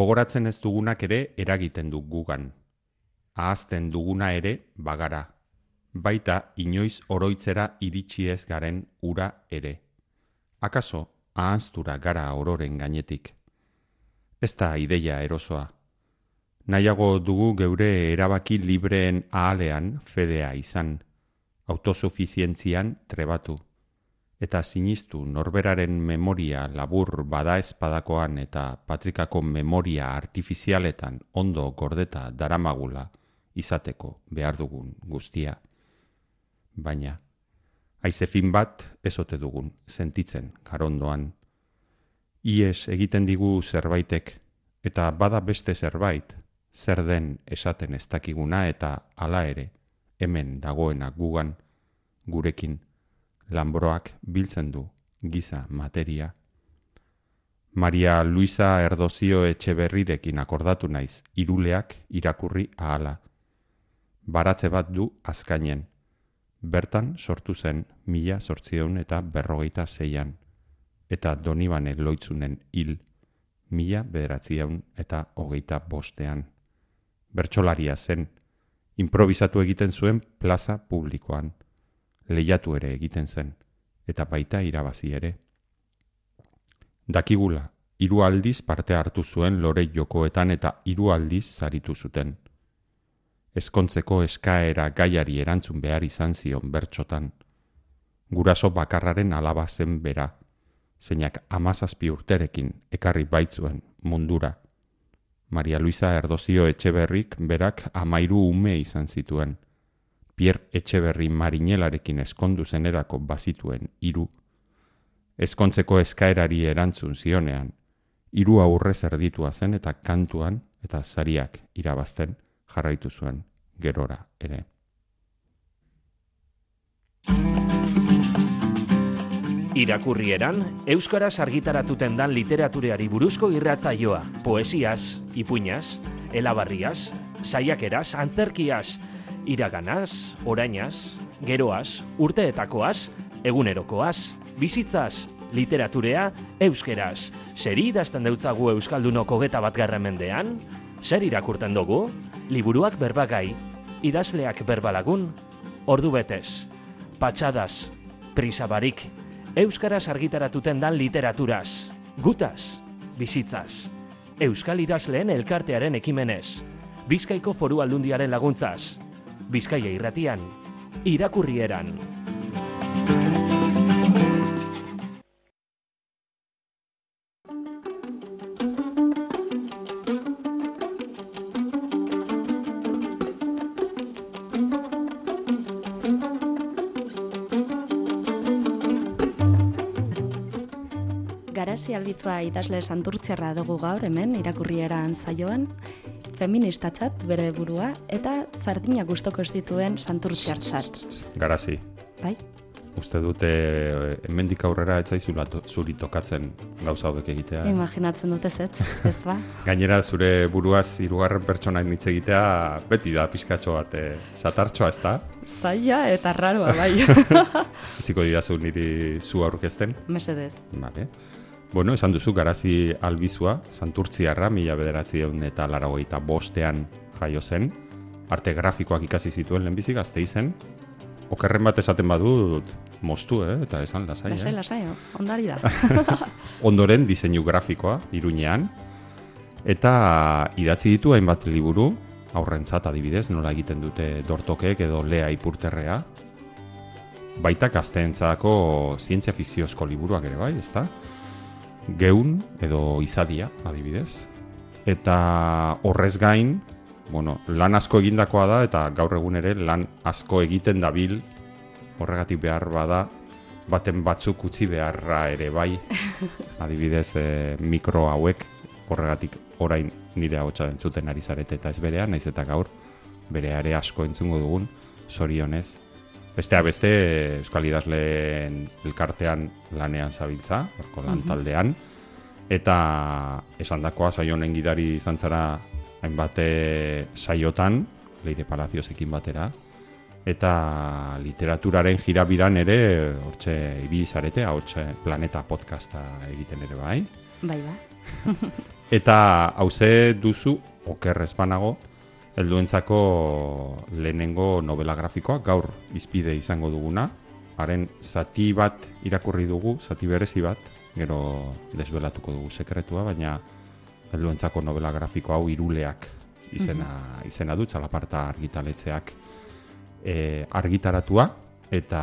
Gogoratzen ez dugunak ere eragiten du gugan. Ahazten duguna ere bagara. Baita inoiz oroitzera iritsi ez garen ura ere. Akaso ahaztura gara ororen gainetik. Ez da ideia erosoa. Nahiago dugu geure erabaki libreen ahalean fedea izan, autosufizientzian trebatu eta sinistu norberaren memoria labur bada espadakoan eta patrikako memoria artifizialetan ondo gordeta daramagula izateko behar dugun guztia. Baina, aizefin bat ezote dugun sentitzen karondoan. Ies egiten digu zerbaitek eta bada beste zerbait, zer den esaten ez dakiguna eta hala ere, hemen dagoena gugan, gurekin, lambroak biltzen du giza materia. Maria Luisa Erdozio Etxeberrirekin akordatu naiz iruleak irakurri ahala. Baratze bat du azkainen. Bertan sortu zen mila sortzion eta berrogeita zeian. Eta donibane loitzunen hil mila bederatzion eta hogeita bostean. Bertxolaria zen, improvisatu egiten zuen plaza publikoan lehiatu ere egiten zen, eta baita irabazi ere. Dakigula, hiru aldiz parte hartu zuen lore jokoetan eta hiru aldiz zaritu zuten. Ezkontzeko eskaera gaiari erantzun behar izan zion bertxotan. Guraso bakarraren alaba zen bera, zeinak amazazpi urterekin ekarri baitzuen mundura. Maria Luisa Erdozio Etxeberrik berak amairu ume izan zituen. Pierre Etxeberri marinelarekin eskondu zenerako bazituen hiru ezkontzeko eskaerari erantzun zionean, hiru aurre zerditua zen eta kantuan eta zariak irabazten jarraitu zuen gerora ere. Irakurrieran, Euskaraz argitaratuten dan literatureari buruzko irratzaioa, poesiaz, ipuñaz, elabarriaz, saiakeraz, antzerkiaz, iraganaz, orainaz, geroaz, urteetakoaz, egunerokoaz, bizitzaz, literaturea, euskeraz. Zer idazten deutzagu Euskaldunoko geta bat mendean? Zer irakurten dugu? Liburuak berbagai, idazleak berbalagun, ordu betez, patxadas, prisabarik, Euskaraz argitaratuten dan literaturaz, gutaz, bizitzaz, Euskal idazleen elkartearen ekimenez, Bizkaiko foru aldundiaren laguntzaz, Bizkaia irratian, irakurrieran. Garasi albizua idazle santurtziarra dugu gaur hemen irakurrieran zaioan, feministatzat bere burua eta sardina gustoko ez dituen santurtziartzat. Garazi. Bai? Uste dute eh, hemendik aurrera ez zaizu zuri tokatzen gauza hauek egitea. Imaginatzen dute ez, ez ba? Gainera zure buruaz hirugarren pertsona hitz egitea beti da pizkatxo bat eh, satartxoa ez da? Zaila eta raroa bai. Utziko didazu niri zu aurkezten? Mesedez. Vale. Bueno, esan duzu garazi albizua, santurtziarra, mila bederatzi eta laragoita bostean jaio zen. Arte grafikoak ikasi zituen lehenbizik, azte izen. Okerren bat esaten badut, moztu, eh? eta esan lasai. Lasai, eh? lasai, ondari da. Ondoren diseinu grafikoa, iruñean. Eta idatzi ditu hainbat liburu, aurrentzat adibidez, nola egiten dute dortokek edo lea ipurterrea. Baita gazteentzako zientzia fikziozko liburuak ere bai, ezta? Geun edo izadia, adibidez. Eta horrez gain, bueno, lan asko egindakoa da eta gaur egun ere lan asko egiten dabil horregatik behar bada baten batzuk utzi beharra ere bai. Adibidez, e, mikro hauek horregatik orain nire hau entzuten ari zarete eta ez berean, naiz eta gaur bere are asko entzungo dugun, sorionez, Bestea beste Euskal Idazleen elkartean lanean zabiltza, orko lan mhm. taldean. Eta esan dakoa saionen gidari izan zara hainbate saiotan, leire palaziosekin batera. Eta literaturaren jirabiran ere, hortxe ibizarete, hortxe planeta podcasta egiten ere bai. Bai, ba. Eta hauze duzu, okerrez banago, helduentzako lehenengo novela grafikoa, gaur izpide izango duguna, haren zati bat irakurri dugu, zati berezi bat, gero desbelatuko dugu sekretua, baina helduentzako novela grafiko hau iruleak izena, izena du, txalaparta argitaletzeak e, argitaratua, eta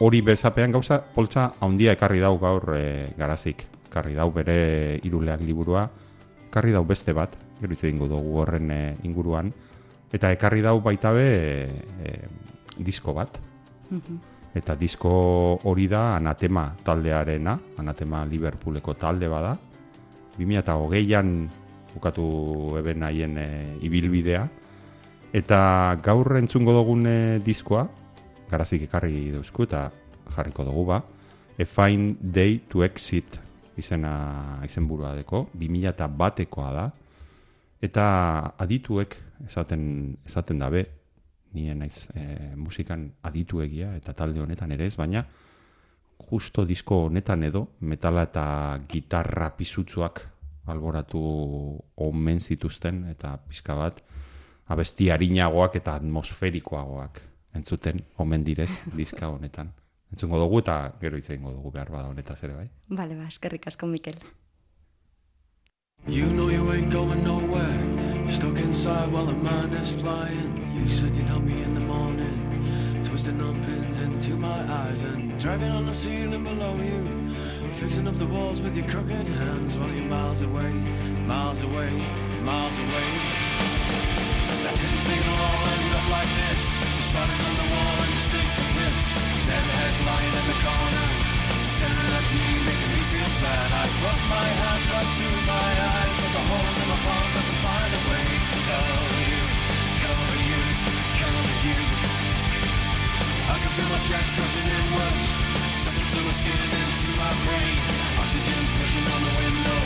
hori bezapean gauza, poltsa handia ekarri dau gaur e, garazik. Ekarri dau bere iruleak liburua, ekarri dau beste bat, gero hitz egingo dugu horren e, inguruan, eta ekarri dau baita be e, disko bat. Eta disko hori da Anatema taldearena, Anatema Liverpooleko talde bada. 2008an bukatu eben haien e, ibilbidea. Eta gaur entzungo dugun e, diskoa, garazik ekarri dauzku eta jarriko dugu ba, A Fine Day to Exit izena izenburua deko, 2000 batekoa da, eta adituek esaten, esaten dabe, nien naiz e, musikan aditu egia eta talde honetan ere ez, baina justo disko honetan edo metala eta gitarra pisutsuak alboratu omen zituzten eta pizka bat abesti harinagoak eta atmosferikoagoak entzuten omen direz diska honetan. Entzungo dugu eta gero hitz egingo dugu behar bada honetaz ere bai. Bale, ba, eskerrik asko, Mikel. You know you ain't going nowhere. You're stuck inside while the mind is flying. You said you'd help me in the morning. Twisting on pins into my eyes and dragging on the ceiling below you. Fixing up the walls with your crooked hands while you're miles away, miles away, miles away. I didn't think it'll all end up like this. The spiders on the wall and you lying in the corner, staring at me, making me feel bad. I put my hands up to my eyes, the holes in my palms can find a way to cover you, cover you, cover you. I can feel my chest rushing inwards, sucking through my skin into my brain. Oxygen pushing on the window,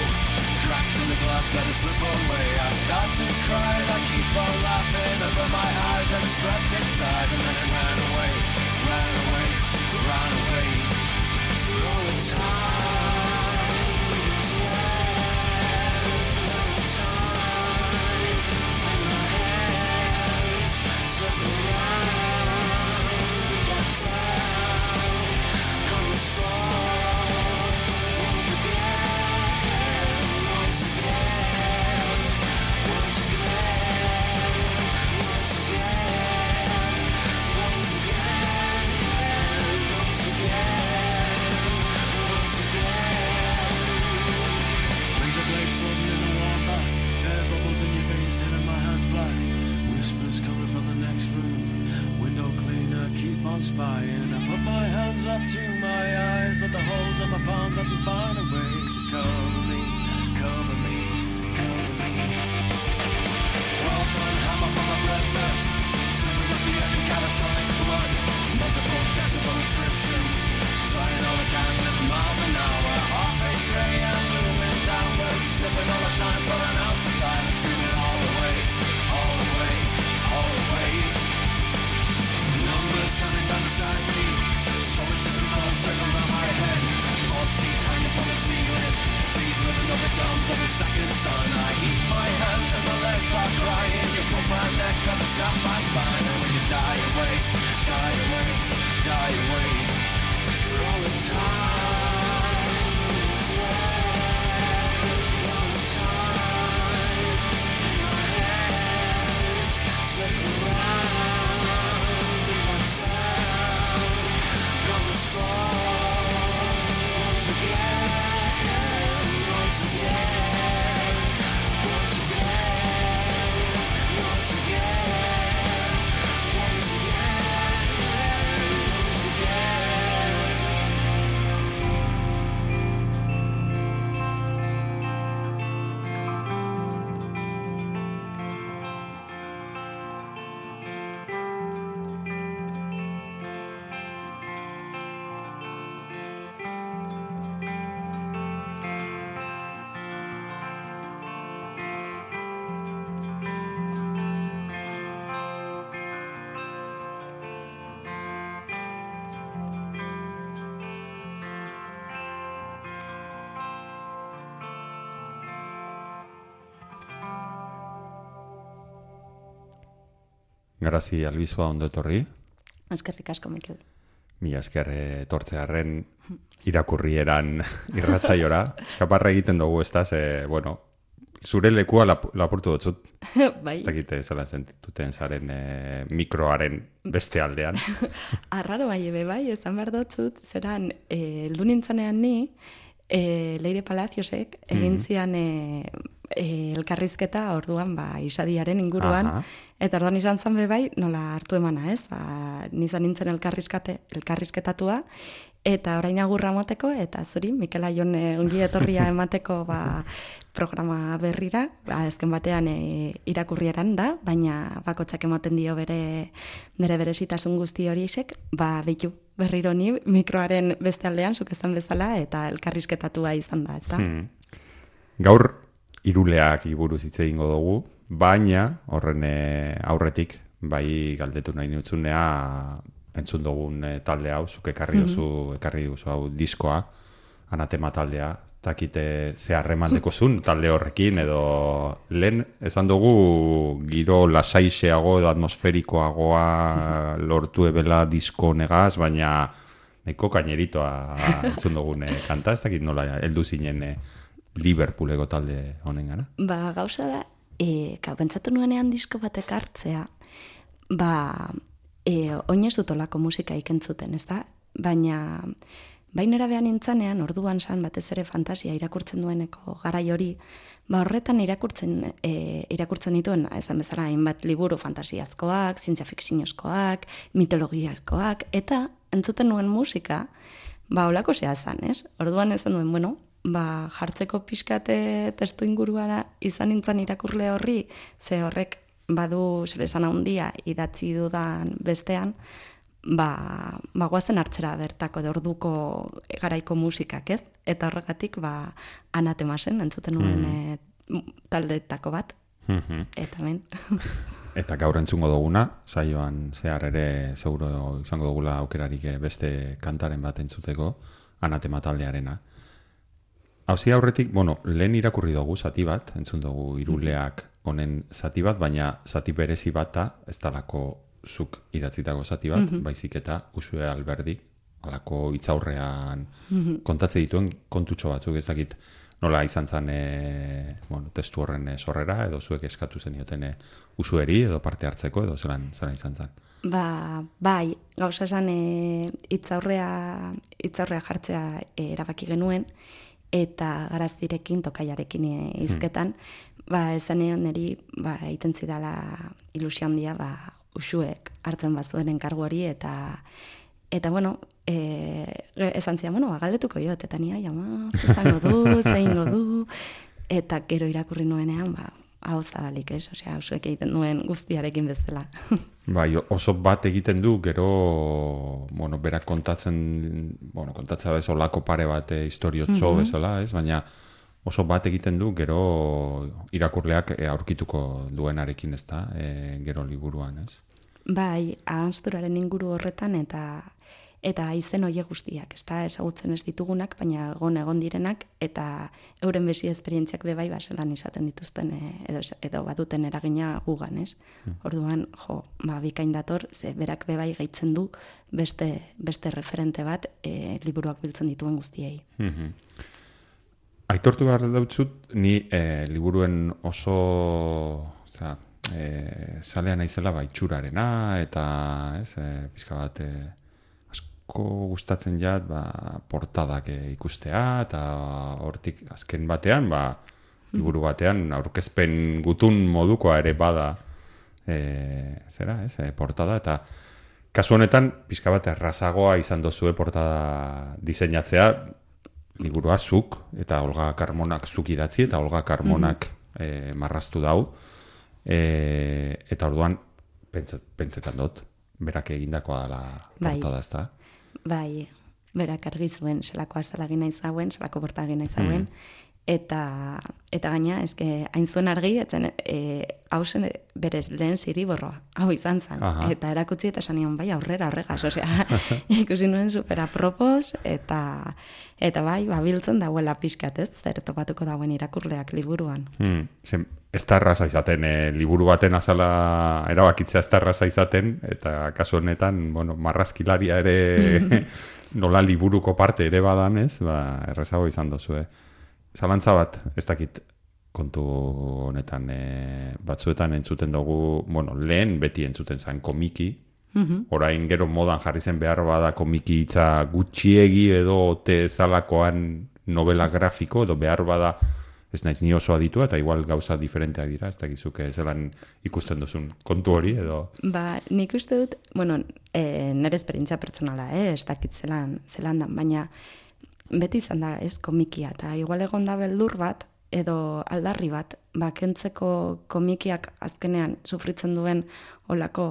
cracks in the glass let it slip away. I start to cry, I keep on laughing over my eyes, and stress gets thighs, and then it ran away, ran away, run away from time. Garazi albizua ondo etorri. Eskerrik asko, Mikel. Mila esker eh, etortzearen irakurrieran irratzaiora. Eskaparra egiten dugu, ez da, ze, bueno, zure lekua lap, lapurtu dutzut. bai, Eta egite zela sentituten zaren eh, mikroaren beste aldean. arraro bai, ebe bai, esan behar dotzut, zeran, eh, heldu nintzanean ni, eh, Leire Palaciosek, egin zian eh, eh, elkarrizketa orduan, ba, isadiaren inguruan, Aha. eta orduan izan zen be bai, nola hartu emana, ez? Ba, nizan nintzen elkarrizkate, elkarrizketatua, eta orain agurra moteko, eta zuri, Mikel Aion eh, ongi etorria emateko ba, programa berrira, ba, ezken batean e, irakurrieran da, baina bakotxak ematen dio bere bere berezitasun guzti hori isek, ba, behitu berriro ni mikroaren beste aldean, zuk esan bezala, eta elkarrizketatua izan da, ez da? Hmm. Gaur iruleak iburuz hitz egingo dugu, baina horren eh, aurretik bai galdetu nahi nutzunea entzun dugun eh, talde hau, zuk ekarri duzu, ekarri duzu hau diskoa, anatema taldea, takite ze harremandeko zun talde horrekin, edo lehen esan dugu giro lasaixeago edo atmosferikoagoa lortu ebela disko negaz, baina nahiko kaineritoa entzun dugun eh, kanta, ez dakit nola heldu zinen Liverpooleko talde honen gara. Ba, gauza da, e, ka, pentsatu nuenean disko batek hartzea, ba, e, oinez dut olako musika ikentzuten, ez da? Baina, bainera behan nintzanean, orduan san batez ere fantasia irakurtzen dueneko garai hori, ba horretan irakurtzen, e, irakurtzen dituen, esan bezala, hainbat liburu fantasiazkoak, zientzia fikziozkoak, mitologiazkoak, eta entzuten nuen musika, ba olako zea zan, ez? Orduan esan duen, bueno, ba jartzeko pixkate testu inguruara izan nintzen irakurle horri, ze horrek badu zer esan handia idatzi dudan bestean, ba, ba guazen hartzera bertako orduko garaiko musikak, ez? Eta horregatik, ba, anatemasen, entzuten nuen e, taldeetako bat, Mhm. eta hemen. Eta gaur entzungo duguna, saioan zehar ere seguro izango dugula aukerarik eh, beste kantaren bat entzuteko, anatema taldearena. Hauzi aurretik, bueno, lehen irakurri dugu zati bat, entzun dugu iruleak honen zati bat, baina zati berezi bata, ez talako zuk idatzitako zati bat, baizik eta usue alberdi, alako hitzaurrean kontatze dituen kontutxo batzuk ez dakit nola izan zen e, bueno, testu horren e, sorrera, edo zuek eskatu zenioten e, usueri, edo parte hartzeko, edo zelan, zelan izan zen. Ba, bai, gauza esan e, itzaurrea, itzaurrea jartzea e, erabaki genuen, eta garaztirekin, tokaiarekin izketan, ba, esan niri, ba, egiten zidala ilusio handia, ba, usuek hartzen bazuen enkargu hori, eta, eta bueno, e, esan zidan, bueno, ba, galdetuko jot, eta nia, jama, izango du, zeingo du, eta gero irakurri nuenean, ba, hau zabalik, ez? Osea, usuek egiten duen guztiarekin bezala. Bai, oso bat egiten du, gero, bueno, berak kontatzen, bueno, kontatzea bez olako pare bat e, historiotxo bezala, ez? Baina oso bat egiten du, gero irakurleak e, aurkituko duenarekin, ez da, e, gero liburuan, ez? Bai, ahansturaren inguru horretan eta eta izen hoie guztiak, ez da, ezagutzen ez ditugunak, baina egon egon direnak, eta euren bezi esperientziak bebai baselan izaten dituzten, e, edo, edo baduten eragina gugan, ez? Orduan, jo, ba, bikain dator, ze berak bebai gaitzen du beste, beste referente bat e, liburuak biltzen dituen guztiei. Mhm. Aitortu behar dautzut, ni e, liburuen oso, oza, e, zalea naizela ba, itxurarena, eta, ez, e, pizka bat, e, asko gustatzen jat, ba, portadak e, ikustea, eta hortik azken batean, ba, liburu batean, aurkezpen gutun modukoa ere bada, e, zera, ez, e, portada, eta kasu honetan, pizka bat errazagoa izan dozue portada diseinatzea, liburua zuk, eta Olga Carmonak zuk idatzi, eta Olga Carmonak eh, marraztu dau. E, eta orduan, pentsetan dut, berak egindakoa dela Bai. portada, ez da? Bai, berak argi zuen, zelako azalagin nahi zauen, zelako bortagin nahi zauen, eta, eta gaina, eske, hain zuen argi, etzen, e, hau zen berez lehen ziriborroa, hau izan zen, Aha. eta erakutsi eta esan nion, bai, aurrera, horregaz, osea, ikusi nuen supera propos, eta, eta bai, babiltzen dauela pixkat, ez, zer topatuko dauen irakurleak liburuan. Hmm. Zen, ez da erraza izaten, e, liburu baten azala erabakitzea ez da erraza izaten, eta kasu honetan, bueno, marrazkilaria ere nola liburuko parte ere badan ez, ba, errezago izan dozu, eh? Zalantza bat, ez dakit kontu honetan e, batzuetan entzuten dugu, bueno, lehen beti entzuten zen komiki, Mhm. orain gero modan jarri zen behar bada komiki hitza gutxiegi edo te zalakoan novela grafiko edo behar bada ez naiz ni oso aditua eta igual gauza diferenteak dira, ez dakizuke zelan ikusten duzun kontu hori edo... Ba, nik uste dut, bueno, e, nire esperientzia pertsonala, eh, ez dakit zelan, zelan dan, baina beti izan da ez komikia, eta igual egon da beldur bat, edo aldarri bat, ba, kentzeko komikiak azkenean sufritzen duen olako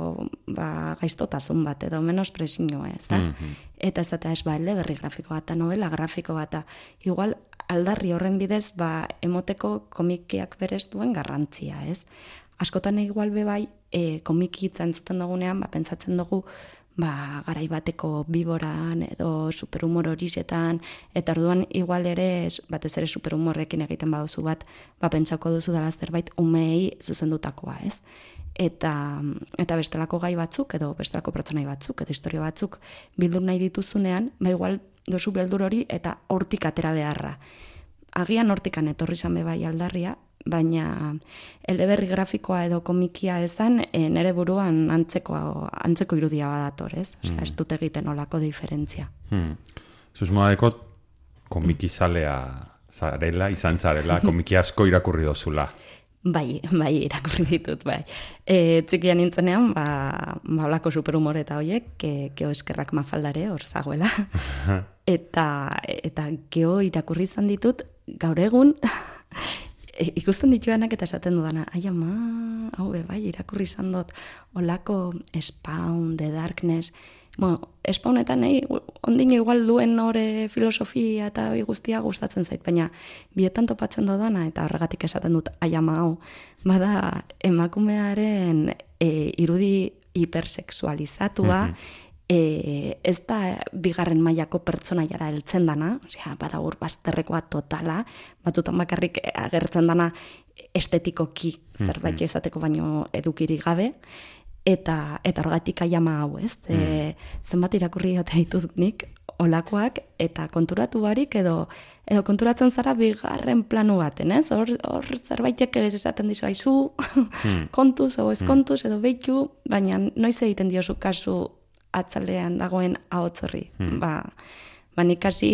ba, gaiztotasun bat, edo menospresioa, ez da? Mhm. Eta ez eta ez ba, eleberri grafiko bat, eta novela grafiko bat, igual aldarri horren bidez, ba, emoteko komikiak berez duen garrantzia, ez? Askotan igual be bai, e, komiki hitza entzuten dugunean, ba, pentsatzen dugu, ba, garai bateko biboran edo superhumor horizetan, eta orduan igual ere, batez ere superhumorrekin egiten baduzu bat, ba, pentsako duzu dela zerbait umei zuzendutakoa, ez? Eta, eta bestelako gai batzuk, edo bestelako pertsonai batzuk, edo historia batzuk bildur nahi dituzunean, ba igual dozu beldur hori eta hortik atera beharra. Agian hortikan etorri izan be bai aldarria, baina eleberri grafikoa edo komikia ezan, e, nere buruan antzeko, antzeko irudia badator, ez? Osea, ez dut egiten olako diferentzia. Hmm. Susmoa dekot komikizalea zarela, izan zarela, komiki asko irakurri dozula. Bai, bai, irakurri ditut, bai. E, txikian nintzenean, ba, ba olako superhumor eta hoiek, ke, keo eskerrak mafaldare hor zagoela. eta, eta geo irakurri izan ditut, gaur egun, ikusten dituanak eta esaten dudana, ai ama, hau bai, irakurri izan dut, olako Spawn, The Darkness, bueno, espaunetan nahi, ondino igual duen hore filosofia eta hori guztia gustatzen zait, baina bietan topatzen dodana eta horregatik esaten dut ai ama hau, bada emakumearen e, irudi hipersexualizatua, e, ez da bigarren mailako pertsonaiara heltzen dana, osea, bada hor bazterrekoa totala, batzutan bakarrik agertzen dana estetikoki zerbait izateko baino edukirik gabe, eta eta horregatik aiama hau, ez? E, zenbat irakurri ote ditut nik olakoak eta konturatu barik edo edo konturatzen zara bigarren planu baten, ez? Hor hor zerbaitek esaten dizu aizu, kontuz edo ez kontuz edo beitu, baina noiz egiten diozu kasu atzaldean dagoen ahots horri. Ba, ba nik hasi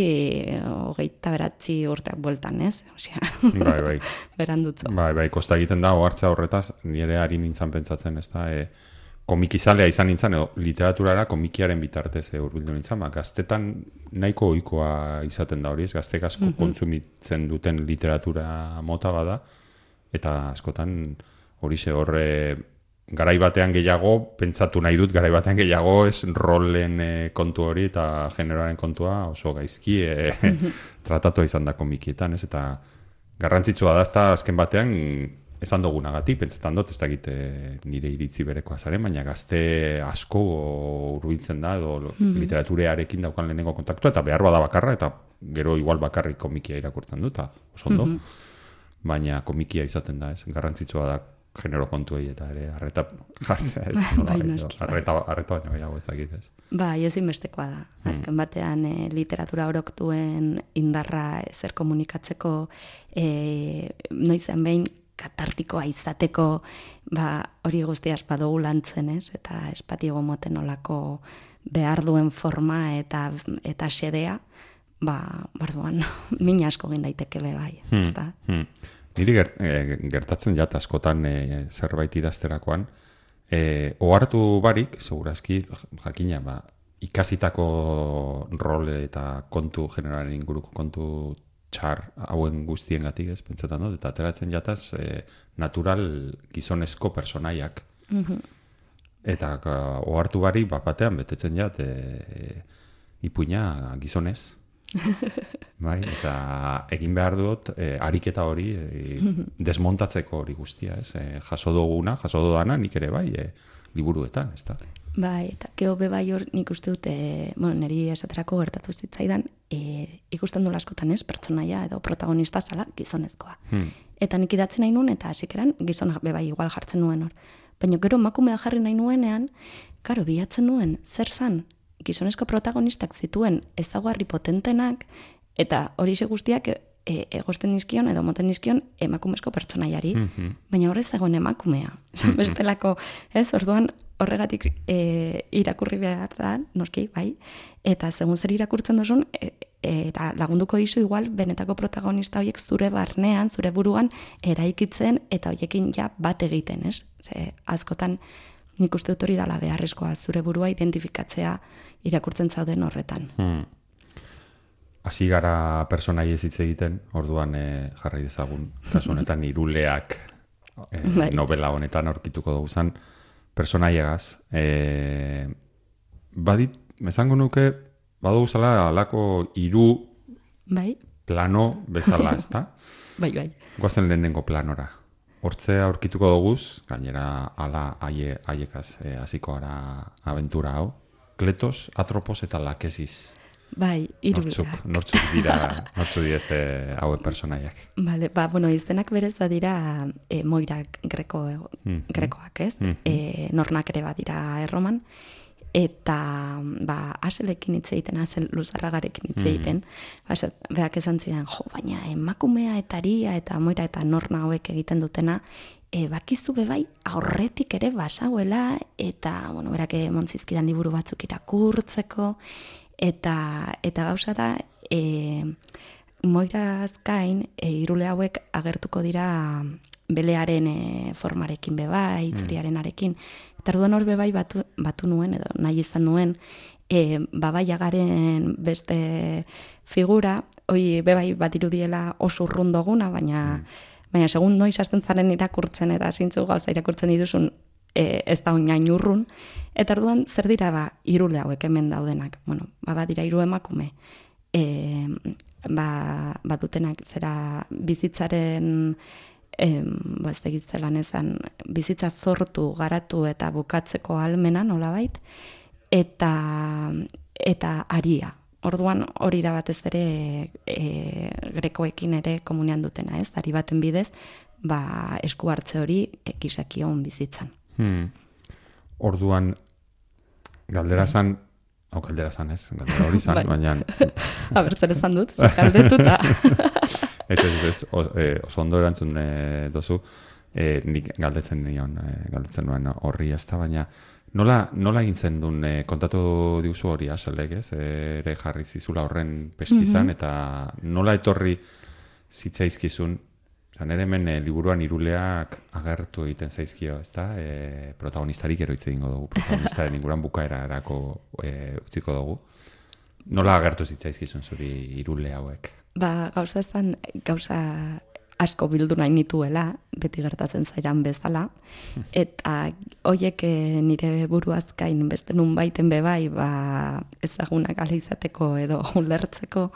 eh, hogeita beratzi urteak bueltan, ez? Osea, Bai, bai. berandutzo. Bai, bai, kosta egiten da, ohartza horretaz, nire ari nintzen pentsatzen, ez da, e, komikizalea izan nintzen, edo literaturara komikiaren bitartez e, urbildu nintzen, ba, gaztetan nahiko ohikoa izaten da hori, ez gaztek asko kontsumitzen duten literatura mota bada, eta askotan hori horre garai batean gehiago, pentsatu nahi dut, garai batean gehiago ez rolen e, kontu hori eta generoaren kontua oso gaizki e, tratatua izan da komikietan, ez? Eta garrantzitsua da, ezta azken batean esan dugunagatik, pentsetan dut, ez dakit eh, nire iritzi berekoa zaren, baina gazte asko hurbiltzen da, edo literaturearekin daukan lehenengo kontaktua, eta behar bada bakarra, eta gero igual bakarrik komikia irakurtzen dut, eta oso ondo, baina komikia izaten da, ez, garrantzitsua da genero kontuei eta ere arreta jartzea, ez, nola, Bai, noski, arreta, arreta baino gehiago ez dakit, ez. Bai, ezinbestekoa da. Azken batean e, literatura orok duen indarra zer komunikatzeko e, noizen behin katartikoa izateko ba, hori guztiaz badugu lantzen, ez? Eta espatiago moten olako behar duen forma eta eta xedea, ba, barduan, min asko egin daiteke be bai, ezta? Hmm. Niri ger, eh, gertatzen jat askotan eh, zerbait idazterakoan, eh, ohartu barik, segurazki, jakina, ba, ikasitako role eta kontu generalen inguruko kontu txar hauen guztiengatik ez, pentsetan dut, eta ateratzen jataz eh, natural gizonezko personaiak. Eta ka, ohartu barik, bat batean betetzen jat, eh, ipuina gizonez. bai, eta egin behar dut e, ariketa hori e, desmontatzeko hori guztia, ez? E, jaso duguna, jaso dudana, nik ere bai, e, liburuetan, ez da? Bai, eta geho be bai hor nik uste dut, e, bueno, niri esaterako gertatu zitzaidan, e, ikusten du askotan ez, pertsonaia edo protagonista zala gizonezkoa. Hmm. Eta nik idatzen nahi nuen, eta hasikeran gizonak bebai igual jartzen nuen hor. Baina gero emakumea jarri nahi nuenean, karo, bilatzen nuen, zer zan, gizonezko protagonistak zituen ezaguarri potentenak, eta hori guztiak e, egosten nizkion edo moten nizkion emakumezko pertsonaiari, Mhm. baina horrez egon emakumea. Bestelako, ez, orduan horregatik e, irakurri behar da, noski, bai, eta segun zer irakurtzen duzun, e, eta lagunduko dizu igual benetako protagonista horiek zure barnean, zure buruan eraikitzen eta hoiekin ja bat egiten, ez? Ze askotan nik uste dut hori dala beharrezkoa zure burua identifikatzea irakurtzen zauden horretan. Hmm. Hasi gara personai ez hitz egiten, orduan eh, jarrai dezagun, kasu honetan iruleak eh, Bai. novela honetan aurkituko dugu zan, personaiegaz. Eh, badit, esango nuke, badugu zala alako hiru Bai? plano bezala, ezta? Bai, bai. Goazen lehenengo planora. Hortze aurkituko doguz, gainera ala aie, aiekaz eh, hasiko gara aventura hau. Kletos, Atropos eta Lakesis. Bai, Nortzuk, iruleak. nortzuk dira, nortzuk diez eh, haue personaiak. Vale, ba, bueno, izenak berez badira e, moirak greko, Mhm. grekoak, ez? Mhm. E, nornak ere badira erroman. Eta, ba, aselekin hitz egiten, asel luzarragarekin hitz egiten. Ba, esat- berak esan zidan, jo, baina emakumea eta aria eta moira eta norna hauek egiten dutena, e, bakizu bebai aurretik ere basauela, eta, bueno, berak montzizkidan liburu batzuk irakurtzeko, eta, eta gauza da, e, moiraz gain, e, irule hauek agertuko dira belearen e, formarekin beba, itzuriarenarekin. Eta orduan hor bebai batu, batu nuen, edo nahi izan nuen, e, babaiagaren beste figura, hoi bebai bat irudiela oso urrun doguna, baina, baina segun noiz hasten zaren irakurtzen eta zintzu gauza irakurtzen dituzun, e, ez da oinain urrun. Eta orduan zer dira ba irule hauek hemen daudenak. Bueno, ba badira hiru emakume. E, ba, badutenak zera bizitzaren em, ba ez dakit zelan esan, bizitza sortu, garatu eta bukatzeko almena nolabait eta eta aria. Orduan hori da batez ere e, grekoekin ere komunean dutena, ez? Ari baten bidez, ba esku hartze hori ekisakion bizitzan. Hmm. Orduan, galdera zan, hau galdera zan ez, galdera hori zan, Bai. baina Abertzen esan dut, zakaldetuta. ez, ez, ez, o, eh, oso ondo erantzun eh, dozu, eh, nik galdetzen nion, eh, galdetzen nuen horri ez da, baina nola, nola egin zen duen, eh, kontatu diuzu hori aselek, ez, eh, ere jarri zizula horren peskizan, eta nola etorri zitzaizkizun, Eta nire hemen eh, liburuan iruleak agertu egiten zaizkio, ezta? E, protagonistarik ero hitz egingo dugu, protagonistaren inguruan bukaera erako e, utziko dugu. Nola agertu zitzaizkizun zuri irule hauek? Ba, gauza ezan, gauza asko bildu nahi nituela, beti gertatzen zairan bezala, eta hoiek eh, nire buruazkain beste nun baiten bebai, ba, ezagunak izateko edo ulertzeko,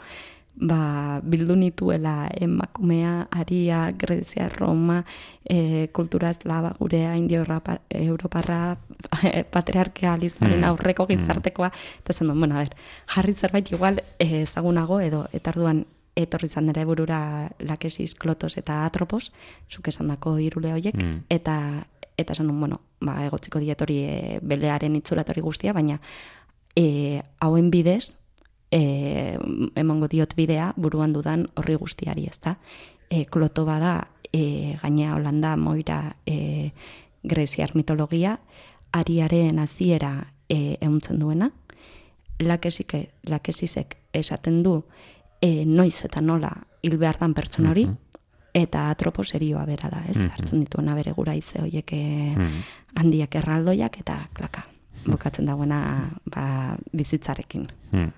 ba, bildu nituela emakumea, aria, Grezia, Roma, e, kultura eslaba, gurea, indio Europa- europarra, patriarkealizmoaren Mm. aurreko gizartekoa, eta zen duen, bueno, a ber, jarri zerbait igual eh, ezagunago edo, eta orduan etorri zan nire burura lakesis, klotos eta atropos, zuk esan dako irule horiek, Mm. eta eta esan bueno, ba, egotziko diet hori e, belearen itzulatori guztia, baina e, hauen bidez, e, emango diot bidea buruan dudan horri guztiari, ezta? E, kloto bada, e, gainea Holanda, Moira, e, Greziar mitologia, ariaren hasiera e, ehuntzen duena, lakesike, lakesisek esaten du e, noiz eta nola hil behar dan pertsona hori, eta atropo serioa bera da, ez? Mhm. Hartzen dituena bere gura ize horiek e, Mhm. handiak erraldoiak eta klaka. Bukatzen dagoena ba, bizitzarekin. Hmm.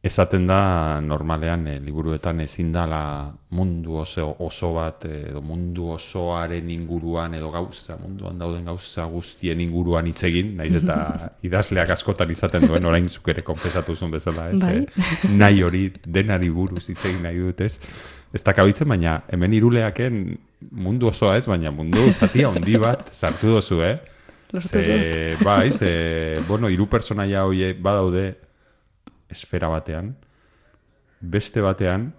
Esaten da normalean eh, liburuetan ezin dala mundu oso, oso bat eh, edo mundu osoaren inguruan edo gauza, munduan dauden gauza guztien inguruan hitz egin, nahiz eta idazleak askotan izaten duen orain zuk ere konfesatu zuen bezala, ez? Bai. eh, nahi hori denari buruz hitz egin nahi dut, ez? Ez da kabitzen, baina hemen iruleaken mundu osoa ez, baina mundu zatia handi bat sartu dozu, eh? Ze, bai, ze, bueno, hiru pertsonaia hoie badaude esfera batean, beste batean,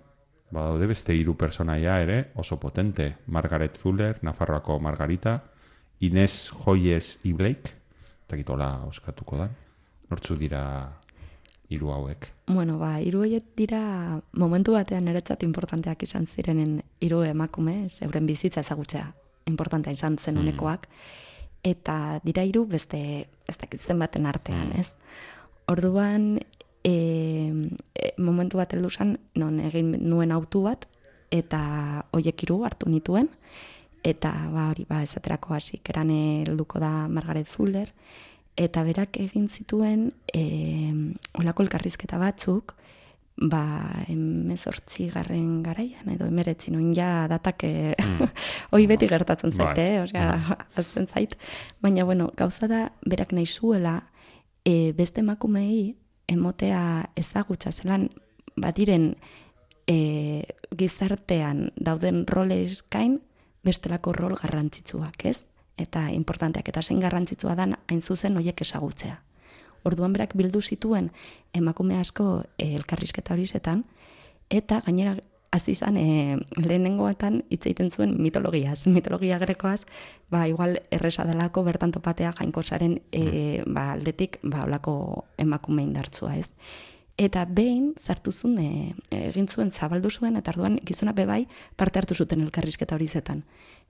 badaude beste hiru personaia ere, oso potente. Margaret Fuller, Nafarroako Margarita, Inez Joyes i Blake, eta gitola oskatuko da. Nortzu dira hiru hauek. Bueno, ba, hiru horiek dira momentu batean niretzat importanteak izan zirenen hiru emakume, euren bizitza ezagutzea importantea izan zen honekoak, eta dira hiru beste ez dakitzen baten artean, ez? Orduan, e, e, momentu bat heldu zen, non egin nuen autu bat, eta hoiek hiru hartu nituen, eta ba hori, ba, esaterako hasi, eran helduko da Margaret Fuller, eta berak egin zituen e, olako elkarrizketa batzuk, ba, emezortzi garren garaian, edo emeretzi noin ja datak eh, hoi beti gertatzen zait, Bai. eh? Osea, azten zait. Baina, bueno, gauza da, berak nahi zuela, e, beste emakumei emotea ezagutza zelan, badiren e, gizartean dauden role eskain, bestelako rol garrantzitsuak, ez? Eta importanteak, eta zein garrantzitsua dan, hain zuzen hoiek ezagutzea. Orduan berak bildu zituen emakume asko e, elkarrizketa hori zetan, eta gainera hasi izan e, lehenengoetan hitz egiten zuen mitologiaz, mitologia grekoaz, ba igual erresa delako bertan topatea jainkosaren e, ba aldetik ba holako emakume indartsua, ez? Eta behin sartu zuen e, egin zuen zabaldu zuen eta orduan gizona bebai parte hartu zuten elkarrizketa hori zetan.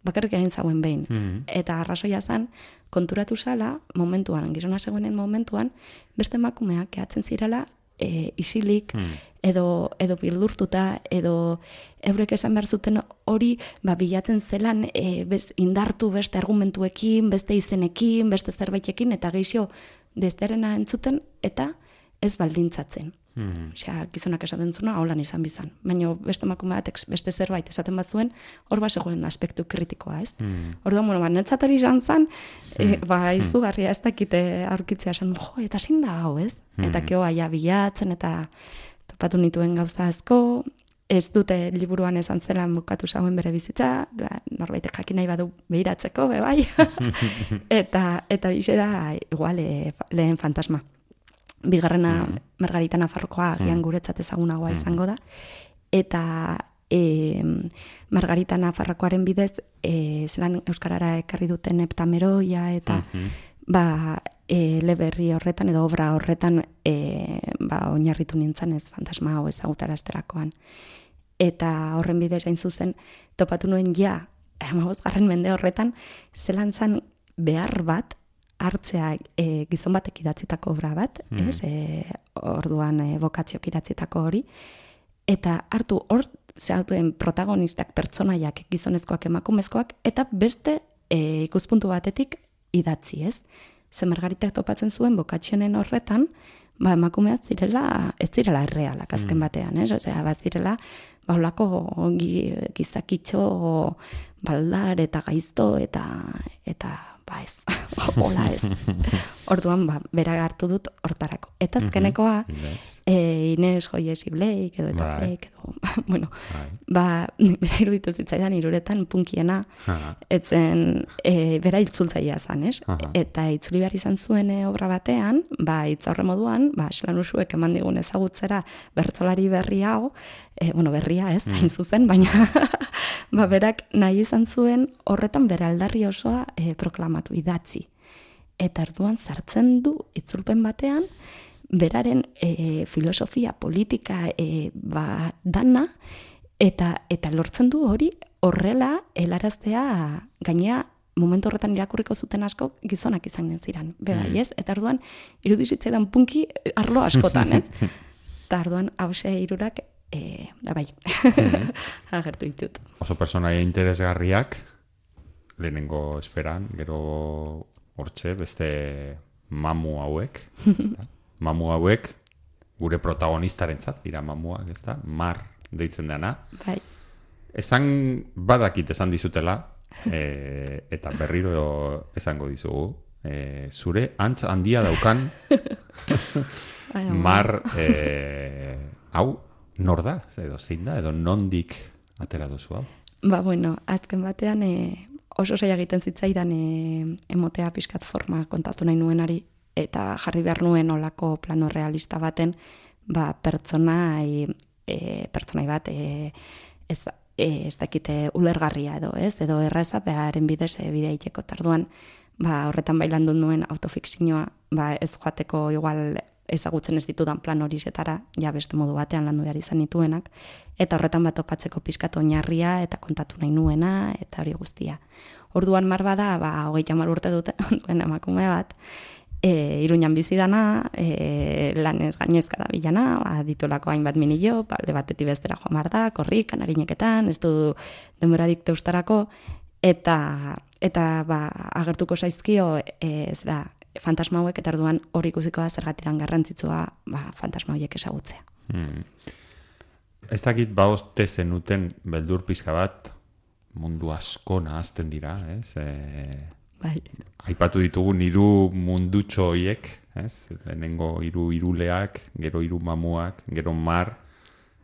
Bakarrik egin zauen behin. Mhm. Eta arrazoia zen, konturatu zala, momentuan, gizona zegoenen momentuan, beste emakumeak gehatzen zirela e, isilik, Hmm. edo, edo bildurtuta, edo eurek esan behar zuten hori ba, bilatzen zelan e, bez, indartu beste argumentuekin, beste izenekin, beste zerbaitekin, eta geixo desterena entzuten, eta ez baldintzatzen. Hmm. Osea, gizonak esaten zuna, holan izan bizan. Baina beste emakume batek beste zerbait esaten bat zuen, hor bat zegoen aspektu kritikoa, ez? Hmm. Orduan, bueno, ba, netzat hori izan zen, e, ba, izugarria ez dakite aurkitzea esan, jo, eta zin da hau, ez? Eta Mhm. keo aia bilatzen, eta topatu nituen gauza asko, ez dute liburuan esan zelan bukatu zauen bere bizitza, ba, norbaitek jakin nahi badu behiratzeko, be bai. eta, eta horixe da, igual, e, fa- lehen fantasma. Bigarrena, Margarita Nafarrokoa, agian guretzat ezagunagoa izango da. Eta e, Margarita Nafarrokoaren bidez, e, zelan Euskarara ekarri duten heptameroia eta ba, e, leberri horretan edo obra horretan e, ba, oinarritu nintzen ez fantasma hau ezagutarazterakoan. Eta horren bidez hain zuzen, topatu nuen ja, garren mende horretan, zelan zan behar bat, hartzea e, gizon batek idatzitako obra bat, ez? E, orduan e, bokatziok idatzitako hori, eta hartu hor zehauten protagonistak pertsonaiak gizonezkoak emakumezkoak, eta beste e, ikuspuntu batetik idatzi, ez? Ze Margaritak topatzen zuen bokatxionen horretan, ba, emakumeak zirela, ez zirela errealak azken batean, ez? Osea, bat zirela, ba, holako gi, gizakitxo baldar eta gaizto eta, eta ba ez, hola ez. Orduan, ba, bera hartu dut hortarako. Eta azkenekoa, Inez. e, Inez Joyes Blake edo eta Bai. Blake edo, bueno, Bai. ba, bera iruditu zitzaidan iruretan punkiena, Aha. etzen e, bera itzultzailea zan? Aha. Eta itzuli behar izan zuen e, obra batean, ba, itzaurre moduan, ba, eslan usuek eman digun ezagutzera bertsolari berri hau, e, bueno, berria ez, hain zuzen, baina ba, berak nahi izan zuen horretan bere aldarri osoa e, proklamatu, idatzi. Eta arduan sartzen du itzulpen batean, beraren e, filosofia, politika, e, ba, dana, eta, eta lortzen du hori horrela helaraztea gainea momentu horretan irakurriko zuten asko gizonak izan ziren. Be bai, ez? Eta orduan irudizitzaidan punki arlo askotan, ez? Eta orduan hause hirurak e, da bai, agertu ditut. Oso personaia interesgarriak, lehenengo esferan, gero hortxe, beste mamu hauek, ezta? mamu hauek, gure protagonistarentzat dira mamuak, ez da? Mar deitzen dena. Bai, Esan badakit esan dizutela, e, eta berriro esango dizugu, e, zure antz handia daukan mar e, hau nor da, edo zein da, edo nondik atera duzu hau. Ba, bueno, azken batean e, oso zaila egiten zitzaidan e, emotea pixkat forma kontatu nahi nuenari eta jarri behar nuen olako plano realista baten ba, pertsona e, e, pertsonai bat e, ez, e, ez dakite ulergarria edo, ez? Edo erraza beharen bidez e, bidea iteko tarduan, ba, horretan bailandu nuen autofikzioa, ba, ez joateko igual ezagutzen ez ditudan plan horizetara, ja beste modu batean landu behar izan nituenak, eta horretan bat topatzeko pizkatu oinarria eta kontatu nahi nuena, eta hori guztia. Orduan mar bada, ba, hogei jamar urte dute, duen emakume bat, e, iruñan bizi dana, e, lanez gainezka da bilana, ba, ditolako hainbat minio, balde batetik bestera joan bar da, korrik, kanarineketan, ez du denborarik teustarako, eta eta ba, agertuko zaizkio e, zera, fantasma hauek eta orduan hori ikusiko da zergatiran garrantzitsua ba, fantasma hauek ezagutzea. Hmm. Ez dakit baoste zenuten beldur pizka bat mundu asko nahazten dira, ez? E, Bai. aipatu ditugu hiru mundutxo hoiek, ez? Lehenengo hiru iruleak, gero hiru mamuak, gero mar,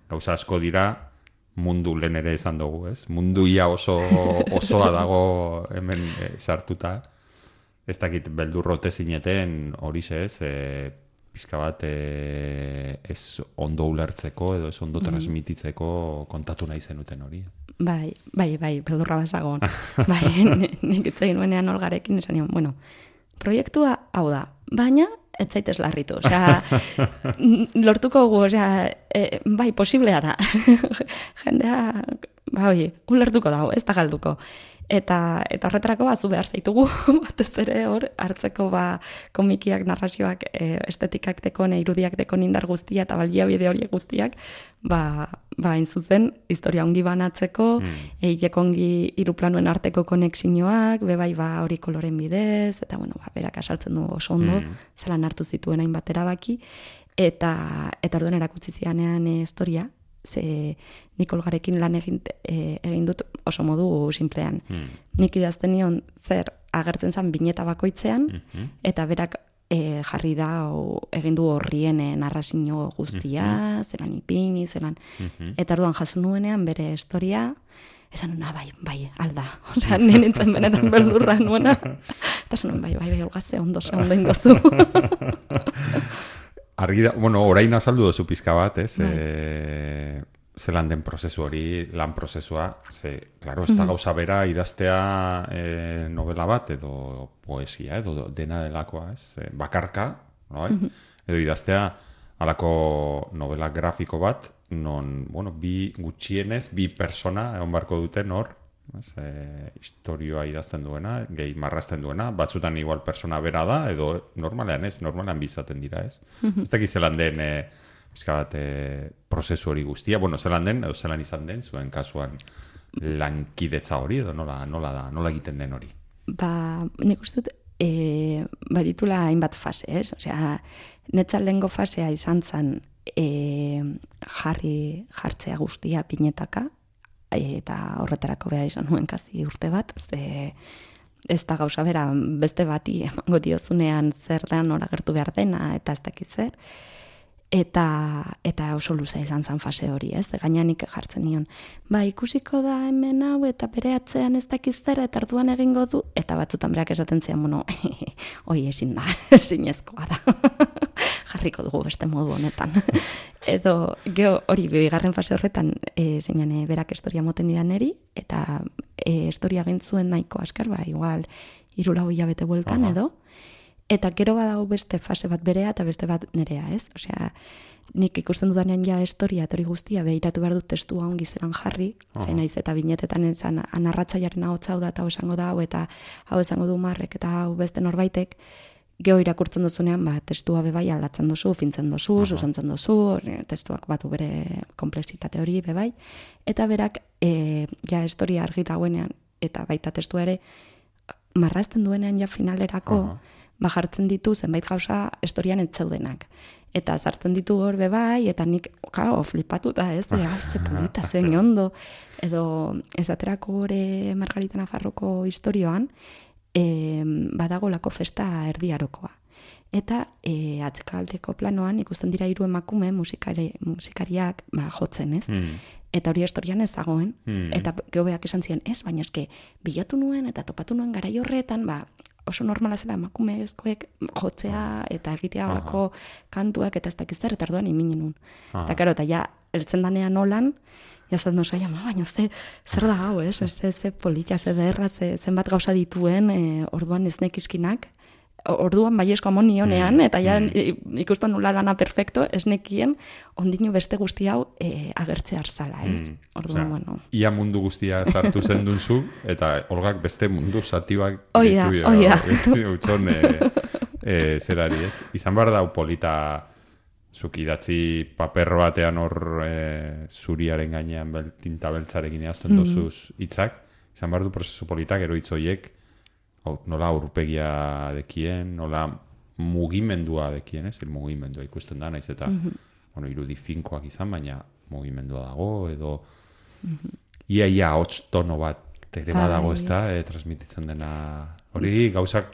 gauza asko dira, mundu lehen ere esan dugu, ez? Mundu ia oso osoa dago hemen e, sartuta. Ez dakit beldurrote zineten hori ez, e, pizka bat e, ez ondo ulertzeko edo ez ondo transmititzeko kontatu nahi zenuten hori. Bai, bai, bai, beldurra bazagon. bai, ni- nik itzegin nuenean olgarekin esan nion, bueno, proiektua hau da, baina ez zaitez larritu, osea, lortuko gu, osea, e, bai, posiblea da. Jendea, bai, ulertuko dago, ez da galduko. Eta, eta horretarako batzu behar zaitugu, batez ere hor, hartzeko ba, komikiak, narrazioak, e, estetikak dekon, irudiak dekon indar guztia eta baliabide horiek guztiak, ba, ba zuzen, historia ongi banatzeko, mm. egiteko ongi iruplanuen arteko konexinoak, bebai ba hori koloren bidez, eta bueno, ba, berak asaltzen du oso ondo, Mm. zelan hartu zituen hainbat erabaki, eta, eta orduan erakutsi zidanean e, historia, ze nik olgarekin lan egin, e, egin dut oso modu simplean. Hmm. Nik idazten nion zer agertzen zen bineta bakoitzean, Mhm. eta berak e, jarri da o, egin du horrien e, narrazio guztia, zelan ipini, zelan... Mhm. Eta orduan jaso nuenean bere historia, esan nuen, "Ah, bai, bai, alda. Osea, nintzen benetan beldurra nuena. Eta esan bai, bai, bai, olgaze, ondo, ondo indozu. Argi da, bueno, orain azaldu duzu pizka bat, ez? Bai. E, zelan den prozesu hori, lan prozesua, ze, claro, ez da gauza bera idaztea e, novela bat, edo poesia, edo dena delakoa, ez? E, bakarka, no, edo idaztea alako novela grafiko bat, non, bueno, bi gutxienez, bi persona egon barko duten hor, ez, e, historioa idazten duena, gehi marrazten duena, batzutan igual persona bera da, edo normalean ez, normalean bizaten dira, ez? ez dakiz zelan den, e, bat, e, prozesu hori guztia, bueno, zelan den, edo zelan izan den, zuen kasuan lankidetza hori, edo nola, nola da, nola egiten den hori. ba, nik uste dut, e, baditula hainbat fase, ez? Osea, netzat lehengo fasea izan zen e, jarri jartzea guztia pinetaka, eta horretarako behar izan nuen kazi urte bat, ze ez da gauza bera beste bati emango diozunean zer da nora gertu behar dena eta ez dakit zer. Eta, eta oso luza izan zen fase hori, ez? Gaina nik jartzen nion. Ba, ikusiko da hemen hau eta bere atzean ez dakiz zer eta arduan egingo du. Eta batzutan berak esaten zian, bueno, hoi ezin da, ezinezkoa da. Jarriko dugu beste modu honetan. Edo, geho, hori, bigarren fase horretan, e, zeinan, e, berak historia moten didan eri, eta e, historia gintzuen nahiko askar, ba, igual, irulau hilabete bueltan Aha. edo, Eta gero badago beste fase bat berea eta beste bat nerea, ez? Osea, nik ikusten dudanean ja historia eta hori guztia behiratu behar dut testua ongi zelan jarri, zein naiz eta binetetan esan anarratzaiaren hau hau da eta hau esango da hau eta hau esango du marrek eta hau beste norbaitek, geho irakurtzen duzunean, ba, testua bebai aldatzen duzu, fintzen duzu, Aha. zuzentzen duzu, testuak batu bere komplexitate hori bebai, eta berak, e, ja, historia argi dagoenean, eta baita testua ere, marrazten duenean ja finalerako, Aha. Ba jartzen ditu zenbait gauza historian ez zeudenak. Eta sartzen ditu hor bai, eta nik, kao, flipatuta, ez, de, ai, ze polita, zein ondo. Edo, esaterako hori Margarita Nafarroko historioan, e, badagolako festa erdiarokoa. Eta e, atzekaldeko planoan ikusten dira hiru emakume musikari, musikariak ba, jotzen, ez? Hmm. Eta hori historian ez dagoen. Hmm. Eta geobeak esan ziren, ez, baina eske bilatu nuen eta topatu nuen garai horretan, ba, oso normala zela emakumezkoek jotzea eta egitea Aha. holako kantuak eta ez dakiz zer, eta orduan iminen nun. Eta karo, eta ja, eltzen danean nolan, jazat no saia, ma, baina ze, zer da hau, ez? Ez, ze, ze politia, ze derra, ze, zenbat gauza dituen, e, orduan ez nekizkinak, orduan baiesko amon nionean, Mm, eta ja mm. ikusten nula lana perfecto, ez nekien, ondino beste guzti hau e, agertzea arzala, ez? Mm, Orduan, osea, bueno. Ia mundu guztia sartu zen duzu, eta olgak beste mundu zatibak Hoi da, ditu hoi da. ditu utzon, e, e, zerari, ez? Izan behar da polita zuk idatzi paper batean hor e, zuriaren gainean bel, tinta beltzarekin eazten Mhm. dozuz hitzak, izan behar du prozesu politak ero hitz hau, nola urpegia dekien, nola mugimendua dekien, ez? El mugimendua ikusten da, naiz eta Mhm. bueno, irudi finkoak izan, baina mugimendua dago, edo Mhm. ia ia hots tono bat ere Bai. badago ez da, e, transmititzen dena hori gauzak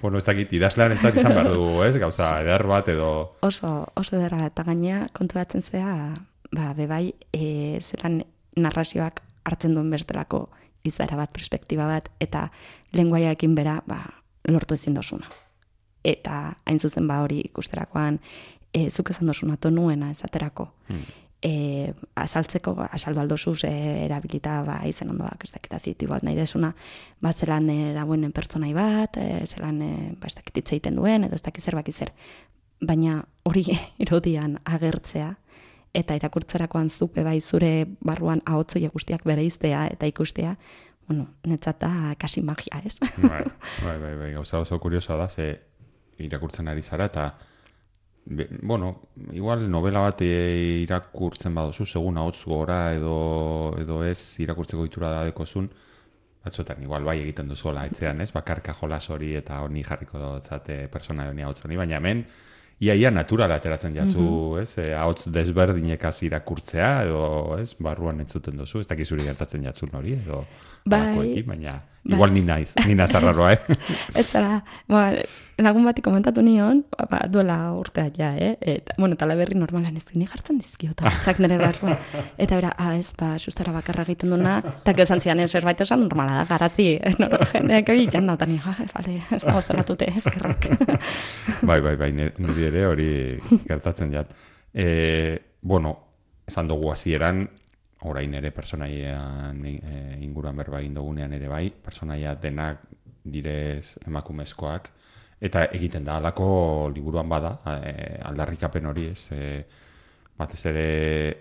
bueno, ez dakit, idazlean ez izan behar du, ez? Gauza, eder bat edo... oso, oso derra eta gainea konturatzen zea, ba, bebai, e, zelan narrazioak hartzen duen bestelako izaera bat, perspektiba bat, eta lenguaiarekin bera, ba, lortu ezin dosuna. Eta hain zuzen ba hori ikusterakoan, e, zuk esan dosuna tonuena esaterako. Hmm. E, azaltzeko, azaldu aldozuz e, erabilita ba, izen ondoak, ez dakit azitu bat nahi desuna, ba, zelan e, dagoen pertsonai bat, e, zelan e, ba, ez dakit egiten duen, edo ez dakit zer baki zer. Baina hori irodian agertzea, eta irakurtzerakoan zupe bai zure barruan ahotzoia guztiak bereiztea eta ikustea, bueno, netzat da kasi magia, ez? Bai, bai, bai, bai, gauza oso kuriosoa da, ze irakurtzen ari zara, eta be, bueno, igual novela bat irakurtzen baduzu, segun ahotz gora edo, edo ez irakurtzeko itura da dekozun, batzuetan igual bai egiten duzuela etzean, ez? Bakarka jolas hori eta honi jarriko dotzate persona honi honi, baina hemen ia ia natural ateratzen jatzu, ez? E, ahotz desberdinekaz irakurtzea edo, ez? Barruan entzuten duzu, ez dakizuri gertatzen jatzun hori edo Bai. baina igual ni naiz, ni nazarraroa, eh? Ez zara, ba, lagun bati komentatu nion, ba, ba, duela urtea ja, eh? Eta, bueno, eta berri normalan ez ni jartzen dizkiota, txak nire barruan. Eta bera, ah, ez, ba, sustara bakarra egiten duna, eta gero zian ez zerbait esan normala da, garazi, noro, jendeak hori janda, eta ni, ah, vale, ez dago zerratute, eskerrak. bai, bai, bai, nire niri ere hori gertatzen jat. E, bueno, esan dugu hasieran orain ere personaian e, inguruan berba egin dugunean ere bai, personaia denak direz emakumezkoak, eta egiten da alako liburuan bada, e, aldarrikapen hori, ez, e, batez ere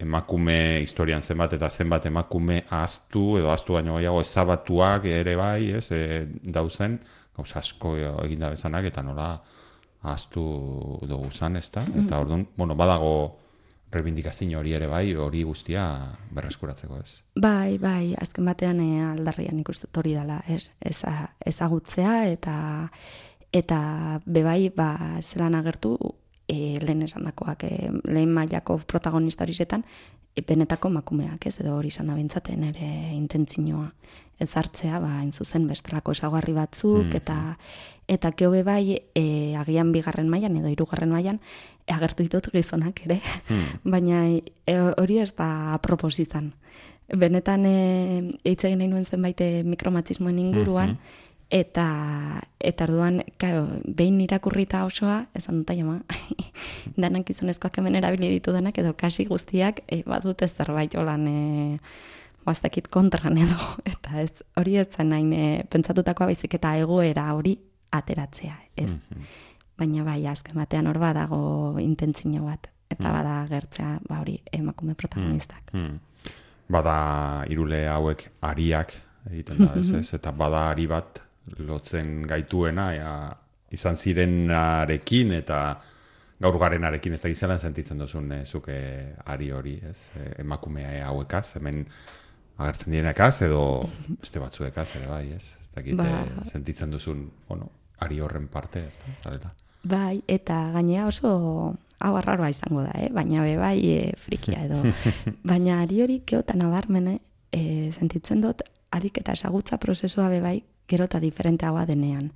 emakume historian zenbat eta zenbat emakume ahaztu edo ahaztu baino gehiago ezabatuak ere bai, ez, e, dauzen, gauza asko egin da bezanak eta nola ahaztu dugu zan, ez da? Eta orduan, bueno, badago reivindikazio hori ere bai, hori guztia berreskuratzeko ez. Bai, bai, azken batean e, aldarrian ikustut hori dela, ez, eza, ezagutzea eta eta bebai ba, zelan agertu e, lehen esandakoak e, lehen mailako protagonista horizetan e, benetako makumeak, ez edo hori izan da bintzaten ere intentzinoa ez hartzea, ba, zuzen bestelako esagarri batzuk, Mm. eta eta keo be bai e, agian bigarren mailan edo hirugarren mailan agertu ditut gizonak ere, Hmm. baina e, hori ez da apropos izan. Benetan e, egin nahi nuen zenbait e, mikromatxismoen inguruan, Mhm. Eta eta orduan, claro, behin irakurrita osoa, esan dut ama, danak gizonezkoak hemen erabili ditu denak, edo kasi guztiak e, badute zerbait holan e, baztakit kontran edo, eta ez hori ez zen nahin e, pentsatutakoa baizik eta egoera hori ateratzea, ez. Mhm. Baina bai, azken batean hor badago intentzio bat, eta Mm. bada gertzea, ba hori, emakume protagonistak. Hmm. Bada irule hauek ariak egiten da, ez, ez? Eta bada ari bat lotzen gaituena, ea, izan zirenarekin eta gaur garenarekin ez da gizelan sentitzen duzun eh, zuke ari hori, ez? E, emakumea hauekaz, hemen agertzen direnekaz edo beste batzuekaz ere bai, ez? Ez dakit Ba. eh, sentitzen duzun, bueno, ari horren parte, ez da, zarela. Bai, eta gainea oso hau arraroa izango da, eh? baina be bai e, frikia edo. baina ari hori geotan nabarmene e, sentitzen dut harik eta esagutza prozesua be bai gero eta diferenteagoa denean.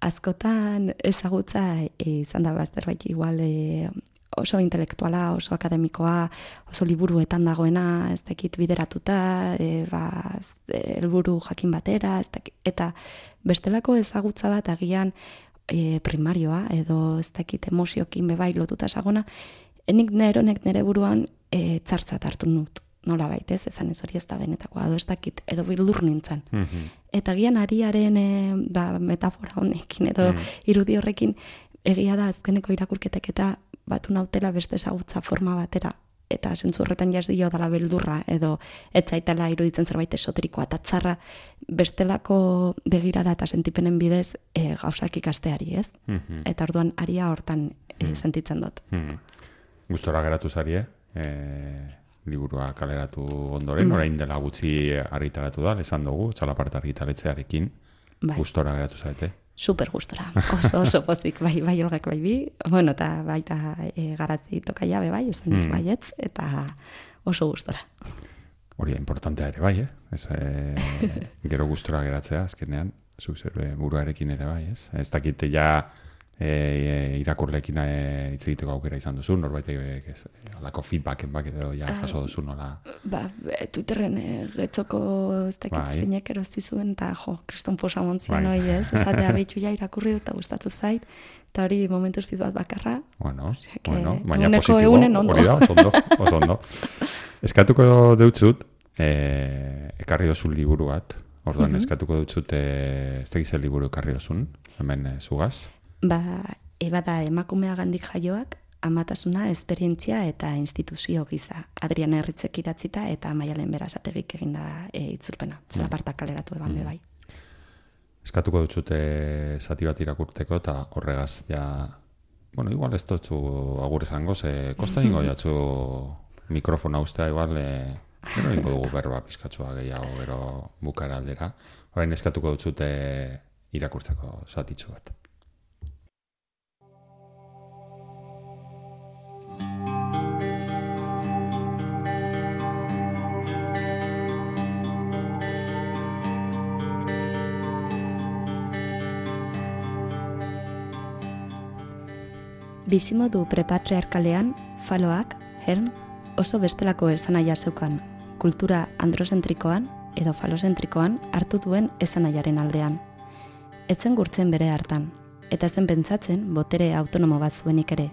Askotan ezagutza e, izan da bazterbait igual e, oso intelektuala, oso akademikoa, oso liburuetan dagoena, ez dakit bideratuta, e, ba, helburu jakin batera, ez dakit, eta bestelako ezagutza bat agian e, primarioa edo ez dakit emoziokin bebai lotuta sagona, enik neronek nere buruan e, txartzat hartu nut, nola baitez, ezan ez hori ez da benetakoa, edo ez dakit, edo bildur nintzen. Mhm. Eta gian ariaren e, ba, metafora honekin, edo Mm. irudi horrekin, egia da azkeneko irakurketek eta batu nautela beste ezagutza forma batera, eta zentzu horretan jaz dio dala beldurra, edo etzaitela iruditzen zerbait esoterikoa, eta txarra bestelako begirada eta sentipenen bidez e, gauzak ikasteari, ez? Mhm. Eta orduan aria hortan e, sentitzen dut. Hmm. Gustora geratu zarie, e, liburua kaleratu ondoren, orain dela gutxi argitaratu da, esan dugu, txalaparta argitaletzearekin, Bai. gustora geratu zaite. super gustora. Oso oso pozik, bai, bai olgak bai bi, bueno, eta baita e, garatzi tokaia be bai, esan dit Mm. baietz, eta oso gustora. Hori importantea ere bai, eh? Ez, e, gero gustora geratzea, azkenean, zu zer buruarekin ere bai, ez? Ez dakit ja e, e, irakurlekin e, hitz egiteko aukera izan duzu, norbait e, ez, alako feedbacken bak edo ja jaso duzu nola. Ba, e, Twitterren e, getzoko ez dakit Bai. zeinek erosti zuen, eta jo, kriston posa montzian Bai. hoi ez, esatea behitu ja irakurri dut gustatu zait, eta hori momentuz bat bakarra, Bueno, que bueno, baina positibo, ehunen ondo. hori da, oso ondo, oso ondo. Eskatuko deutzut, e, ekarri dozun liburu bat, orduan Mhm. eskatuko deutzut, e, ez tegizel liburu ekarri dozun, hemen e, zugaz. Ba, ebada emakumea gandik jaioak, amatasuna, esperientzia eta instituzio giza. Adrian Herritzek idatzita eta Maialen Berasategik eginda e, itzulpena. Txalapartak kaleratu eban be bai. Eskatuko dut e, zati bat irakurteko eta horregaz ja, bueno, igual ez dutzu agur esango, ze kosta ingo jatzu mikrofona ustea, igual, e, gero ingo dugu berba pizkatsua gehiago, gero bukara aldera. Orain eskatuko dut e, irakurtzeko zatitxo bat. Bizimodu prepatriarkalean, faloak, herm, oso bestelako esanaia zeukan, kultura androzentrikoan edo falozentrikoan hartu duen esanaiaren aldean. Etzen gurtzen bere hartan, eta zen pentsatzen botere autonomo bat zuenik ere.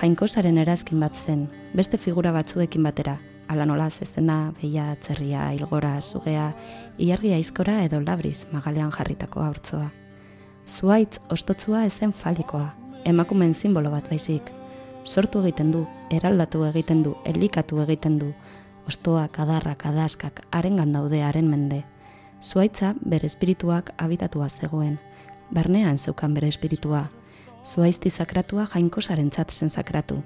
Jainkosaren erazkin bat zen, beste figura batzuekin batera, ala nola zezena, beia, atzerria, ilgora, sugea, ilargia aizkora edo labriz magalean jarritako haurtzoa. Zuaitz ostotzua ezen falikoa, emakumen simbolo bat baizik. Sortu egiten du, eraldatu egiten du, elikatu egiten du, ostoak, adarrak, adaskak, arengan daude haren mende. Zuaitza bere espirituak habitatua zegoen, barnean zeukan bere espiritua. Zuaizti sakratua jainkosarentzat zen sakratu.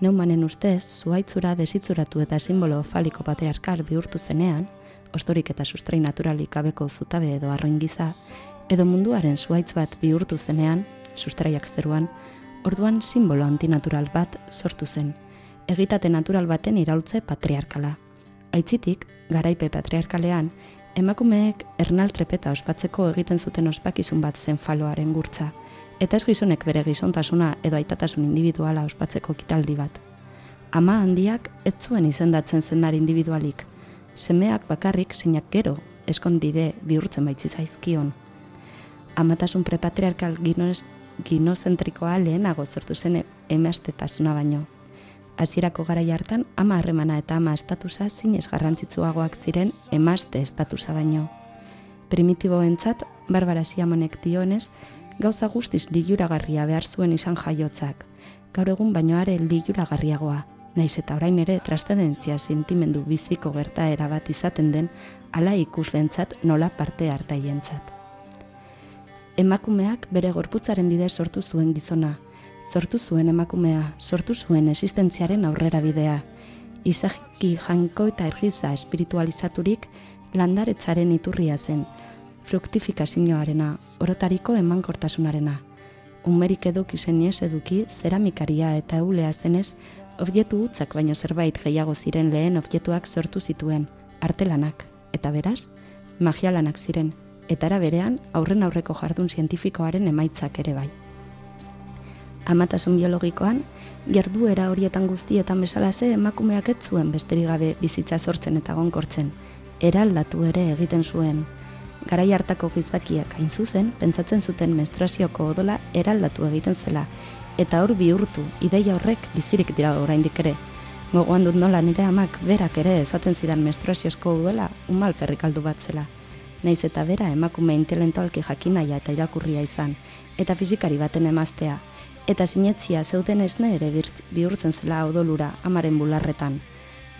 Neumanen ustez, zuaitzura desitzuratu eta simbolo faliko patriarkal bihurtu zenean, ostorik eta sustrai naturalik gabeko zutabe edo arroin giza, edo munduaren zuaitz bat bihurtu zenean, sustraiak zeruan, orduan simbolo antinatural bat sortu zen, egitate natural baten iraultze patriarkala. Aitzitik, garaipe patriarkalean, emakumeek ernal trepeta ospatzeko egiten zuten ospakizun bat zen faloaren gurtza, eta ez gizonek bere gizontasuna edo aitatasun individuala ospatzeko kitaldi bat. Ama handiak ez zuen izendatzen zendar individualik, semeak bakarrik zeinak gero eskondide bihurtzen baitzi zaizkion. Amatasun prepatriarkal ginos, ginozentrikoa lehenago sortu zen emaztetasuna baino. Hasierako garai hartan ama harremana eta ama estatusa zinez garrantzitsuagoak ziren emazte estatusa baino. Primitiboentzat, Barbara Siamonek dionez, gauza guztiz liluragarria behar zuen izan jaiotzak. Gaur egun baino are liluragarriagoa, naiz eta orain ere transcendentzia sentimendu biziko gertaera bat izaten den ala ikuslentzat nola parte hartaientzat. Emakumeak bere gorputzaren bidez sortu zuen gizona, sortu zuen emakumea, sortu zuen existentziaren aurrera bidea. Izaki janko eta ergiza espiritualizaturik landaretzaren iturria zen, fruktifikazioarena, orotariko emankortasunarena. Umerik eduki zeniez eduki zeramikaria eta eulea zenez, objektu hutzak baino zerbait gehiago ziren lehen objektuak sortu zituen, artelanak, eta beraz, magialanak ziren, eta era berean aurren aurreko jardun zientifikoaren emaitzak ere bai. Amatasun biologikoan, jarduera horietan guztietan bezalase emakumeak ez zuen besterik gabe bizitza sortzen eta gonkortzen, eraldatu ere egiten zuen. Garai hartako gizakiak hain zuzen, pentsatzen zuten menstruazioko odola eraldatu egiten zela, eta hor bihurtu, ideia horrek bizirik dira oraindik ere. Gogoan dut nola nire amak berak ere esaten zidan menstruaziosko udela umal ferrikaldu bat zela. Naiz eta bera emakume intelektualki jakinaia eta irakurria izan, eta fizikari baten emaztea, eta sinetzia zeuden esne ere bihurtzen zela odolura amaren bularretan.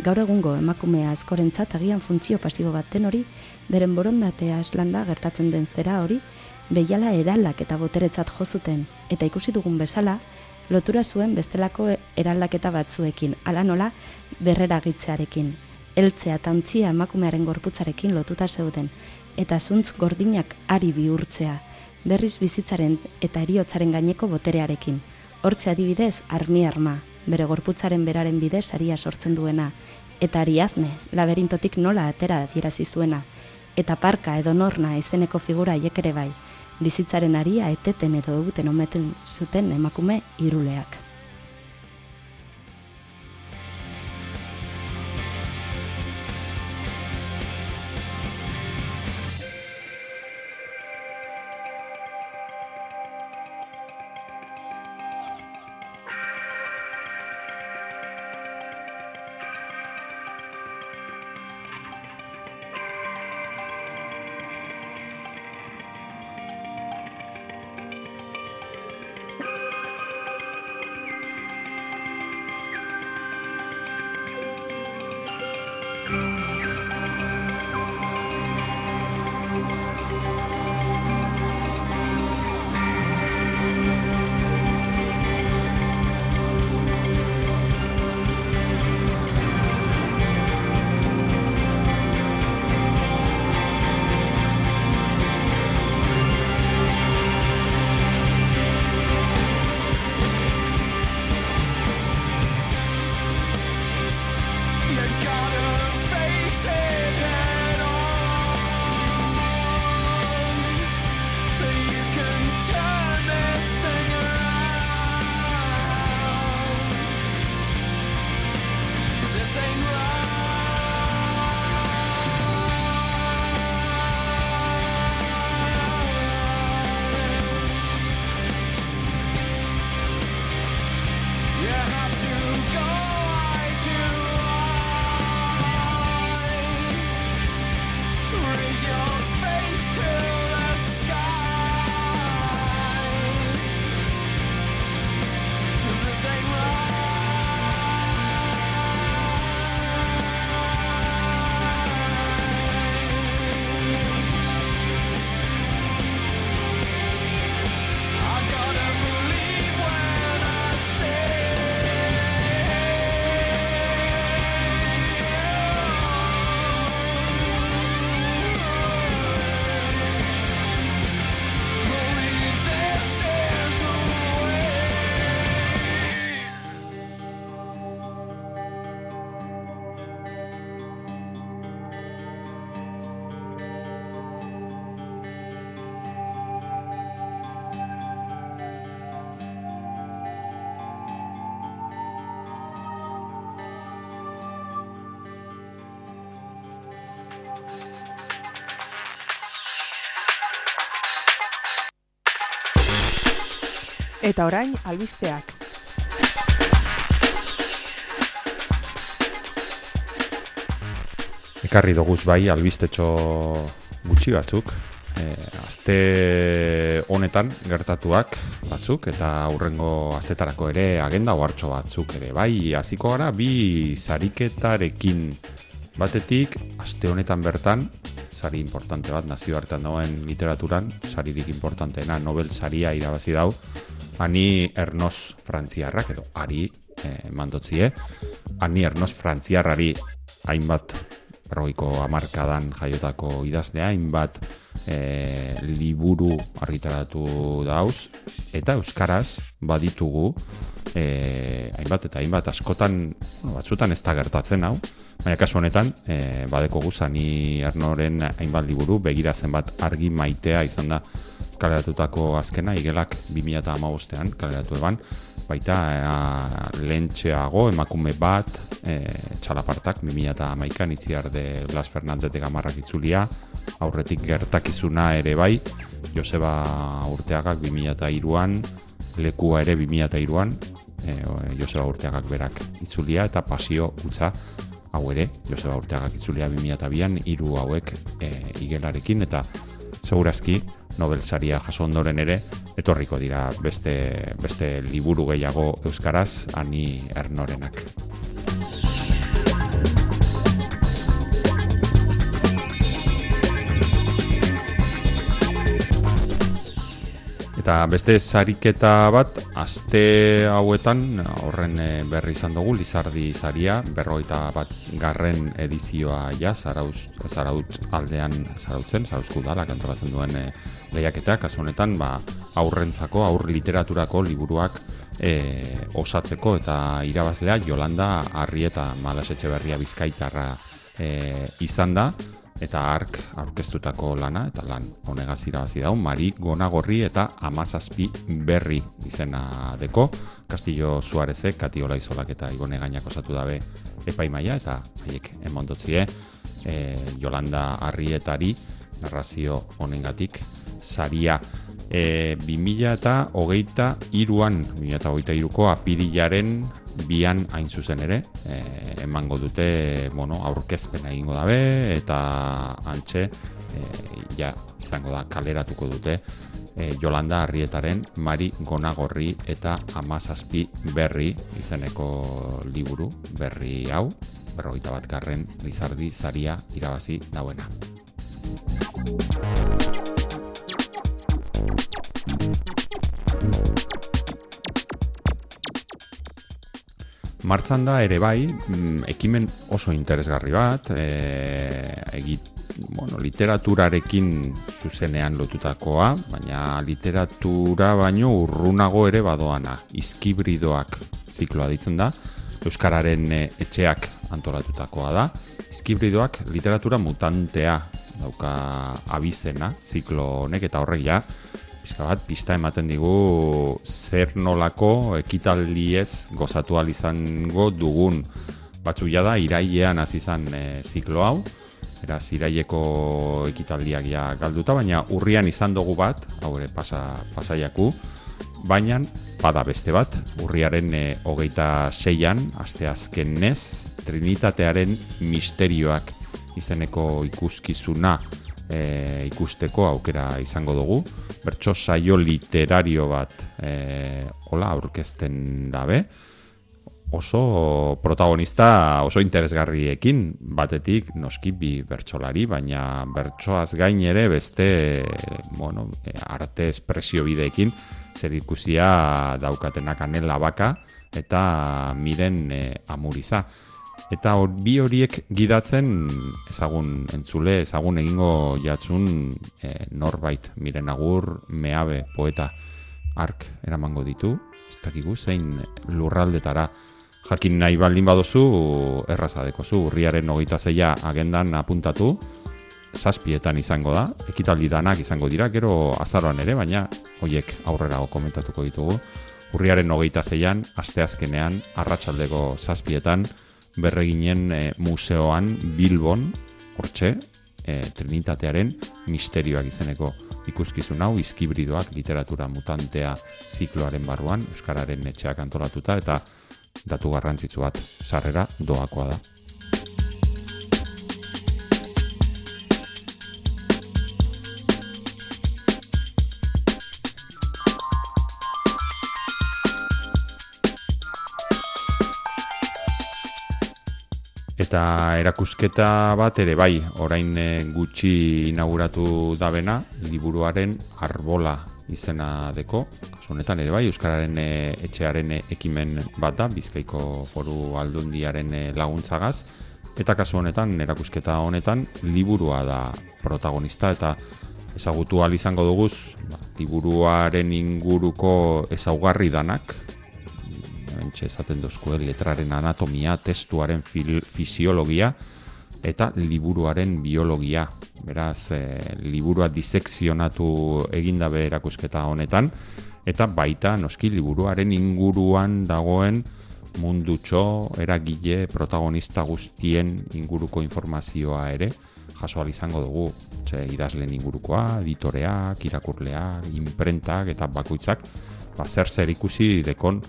Gaur egungo emakumea askorentzat agian funtzio pasibo baten hori, beren borondatea eslanda gertatzen den zera hori, behiala eraldak eta boteretzat jozuten, eta ikusi dugun bezala, lotura zuen bestelako eraldaketa batzuekin, ala nola berreragitzearekin. Eltzea eta ontzia emakumearen gorputzarekin lotuta zeuden, eta zuntz gordinak ari bihurtzea, berriz bizitzaren eta eriotzaren gaineko boterearekin. Hortze adibidez, armi arma, bere gorputzaren beraren bidez aria sortzen duena, eta ariazne, laberintotik nola atera adierazi zuena, eta parka edo norna izeneko figura haiek ere bai, bizitzaren aria eteten edo eguten ometen zuten emakume iruleak. Eta orain albisteak. Ekarri doguz bai albistetxo gutxi batzuk, e, azte honetan gertatuak batzuk eta aurrengo astetarako ere agenda ohartxo batzuk ere. Bai hasiko gara bi sariketarekin. Batetik aste honetan bertan sari importante bat nazioartean dagoen literaturan saririk importanteena Nobel saria irabazi dau Ani Ernos Frantziarrak edo ari eh, mandotzie. Ani Ernos Frantziarrari hainbat berrogeiko hamarkadan jaiotako idazlea, hainbat e, liburu argitaratu dauz, eta euskaraz baditugu e, hainbat eta hainbat askotan, bueno, batzutan ez da gertatzen hau, baina kasu honetan e, badeko guzani Ernoren hainbat liburu, begira zenbat argi maitea izan da kaleratutako azkena, igelak 2008an kaleratu eban, baita e, lehentxeago emakume bat e, txalapartak 2008an itziar de Blas Fernandez de Gamarrak itzulia. Aurretik gertakizuna ere bai Joseba Urteagak 2003an lekua ere 2003an e, Joseba Urteagak berak itzulia eta pasio utza hau ere, Joseba Urteagak itzulia 2002an hiru hauek e, igelarekin eta segurazki Nobel saria jaso ondoren ere etorriko dira beste, beste liburu gehiago euskaraz ani ernorenak. Eta beste sariketa bat, aste hauetan, horren eh, berri izan dugu, Lizardi Zaria, berroita bat garren edizioa ja, zarauz, zaraut aldean zarautzen, zarauzku dala, kantolatzen duen e, lehiaketak, kasu honetan, ba, aurrentzako, aur literaturako liburuak e, osatzeko eta irabazlea Jolanda Arrieta Malasetxe Berria Bizkaitarra e, izan da, eta ark aurkeztutako lana eta lan honegaz irabazi daun Mari Gonagorri eta Amazazpi Berri izena deko. Castillo Suarezek Katiola Izolak eta Igone Gainak osatu dabe epaimaia eta haiek emondotzie e, Jolanda Arrietari narrazio honengatik saria. E, 2000 eta hogeita iruan 2000 eta hogeita iruko apirilaren bian hain zuzen ere, e, emango dute, bueno, aurkezpena egingo dabe, eta antxe, e, ja, izango da, kaleratuko dute, e, Jolanda Arrietaren Mari Gonagorri eta Amazazpi Berri izeneko liburu berri hau, berrogeita bat garren Lizardi Zaria irabazi dauena. Martzan da ere bai, mm, ekimen oso interesgarri bat, e, egit, bueno, literaturarekin zuzenean lotutakoa, baina literatura baino urrunago ere badoana, izkibridoak zikloa ditzen da, Euskararen e, etxeak antolatutakoa da, izkibridoak literatura mutantea dauka abizena, ziklo honek eta horrek ja, pixka bat, pista ematen digu zer nolako ekitaldiez gozatu izango dugun. Batzuk jada irailean hasi izan e, ziklo hau. Eraz, iraieko ekitaldiak ja galduta, baina urrian izan dugu bat, hau ere pasa, pasaiaku, baina bada beste bat, urriaren e, hogeita seian, aste azken Trinitatearen misterioak izeneko ikuskizuna e, ikusteko aukera izango dugu. Bertso saio literario bat e, hola aurkezten dabe. Oso protagonista oso interesgarriekin batetik noski bi bertsolari, baina bertsoaz gain ere beste bueno, arte espresio bideekin zer ikusia daukatenak anela baka eta miren e, amuriza. Eta hor, bi horiek gidatzen ezagun entzule, ezagun egingo jatzun e, norbait, miren agur, meabe, poeta, ark eramango ditu, ez dakigu zein lurraldetara jakin nahi baldin badozu erraza dekozu, urriaren hogeita zeia agendan apuntatu, zazpietan izango da, ekitaldi danak izango dira, gero azaroan ere, baina hoiek aurrera komentatuko ditugu. Urriaren hogeita zeian, asteazkenean, arratsaldeko zazpietan, berreginen e, museoan Bilbon, hortxe, e, Trinitatearen misterioak izeneko ikuskizun hau, izkibridoak literatura mutantea zikloaren barruan, Euskararen etxeak antolatuta, eta datu garrantzitsu bat sarrera doakoa da. Eta erakusketa bat ere bai, orain eh, gutxi inauguratu dabena, liburuaren arbola izena deko. Kasu honetan ere bai, Euskararen eh, etxearen eh, ekimen bat da, Bizkaiko foru aldundiaren laguntzagaz. Eta kasu honetan, erakusketa honetan, liburua da protagonista eta ezagutu izango duguz, ba, liburuaren inguruko ezaugarri danak, hementxe esaten dozkue letraren anatomia, testuaren fil, fisiologia eta liburuaren biologia. Beraz, e, liburua disekzionatu egindabe erakusketa honetan, eta baita noski liburuaren inguruan dagoen mundutxo, eragile, protagonista guztien inguruko informazioa ere, jaso izango dugu, Txe, idazlen ingurukoa, editoreak, irakurleak, imprentak eta bakoitzak, ba, zer zer ikusi dekon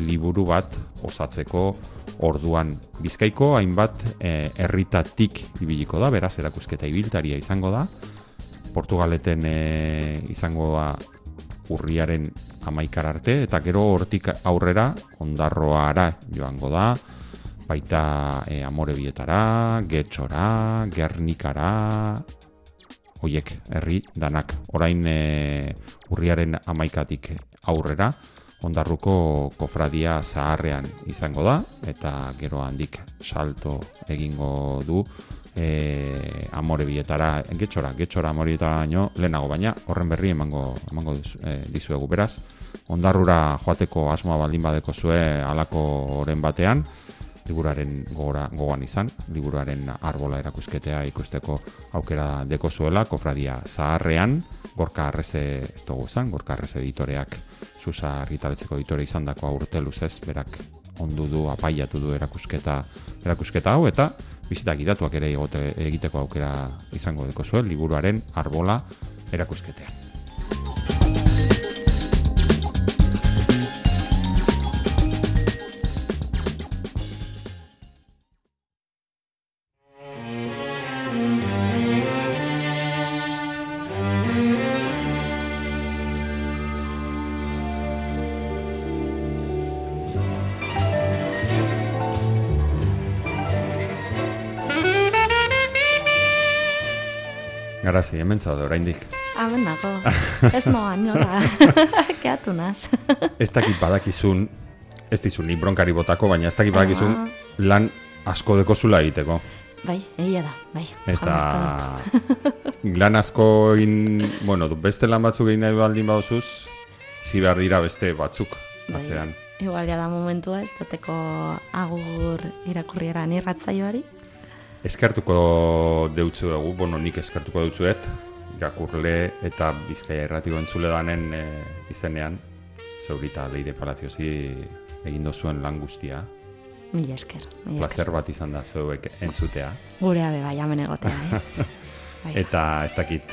liburu bat osatzeko orduan bizkaiko hainbat e, herritatik ibiliko da, beraz erakusketa ibiltaria izango da. Portugaleten e, izango da urriaren amaikar arte, eta gero hortik aurrera ondarroara joango da, baita e, amore bietara, getxora, gernikara, hoiek herri danak. Orain e, urriaren amaikatik aurrera, ondarruko kofradia zaharrean izango da, eta gero handik salto egingo du e, amore bietara, getxora, getxora amore bietara baino, lehenago baina, horren berri emango, emango e, dizuegu beraz. Ondarrura joateko asmoa baldin badeko zue alako oren batean, liburaren gora, gogoan izan, liburaren arbola erakusketea ikusteko aukera deko zuela, kofradia zaharrean, gorka arreze ez dugu izan, gorka arreze editoreak zuza argitaletzeko editore izan dako aurte luzez, berak ondu du, apaiatu du erakusketa, erakusketa hau, eta bizitak idatuak ere egote, egiteko aukera izango deko zuen, liburuaren arbola erakusketean. Garazi, hemen zaude oraindik. Hemen dago. Ez noa, nola. Keatu naz. Ez dakit badakizun, ez dizun ni bronkari botako, baina ez dakit badakizun Ah. lan asko dekozula egiteko. Bai, egia da, bai. Eta lan asko egin, bueno, beste lan batzuk egin nahi baldin baduzuz, zi behar dira beste batzuk Bai. atzean. Igual da momentua ez dateko agur irakurrieran irratzaioari. Eskertuko deutzu dugu, bueno, nik eskertuko deutzuet, irakurle eta bizkaia erratiko entzule danen e, izenean, zeurita leire palatiozi egin dozuen lan guztia. Mila esker, mila esker. Plazer bat izan da zeuek entzutea. Gure abe bai, hemen egotea, eh? Bai. Eta ez dakit,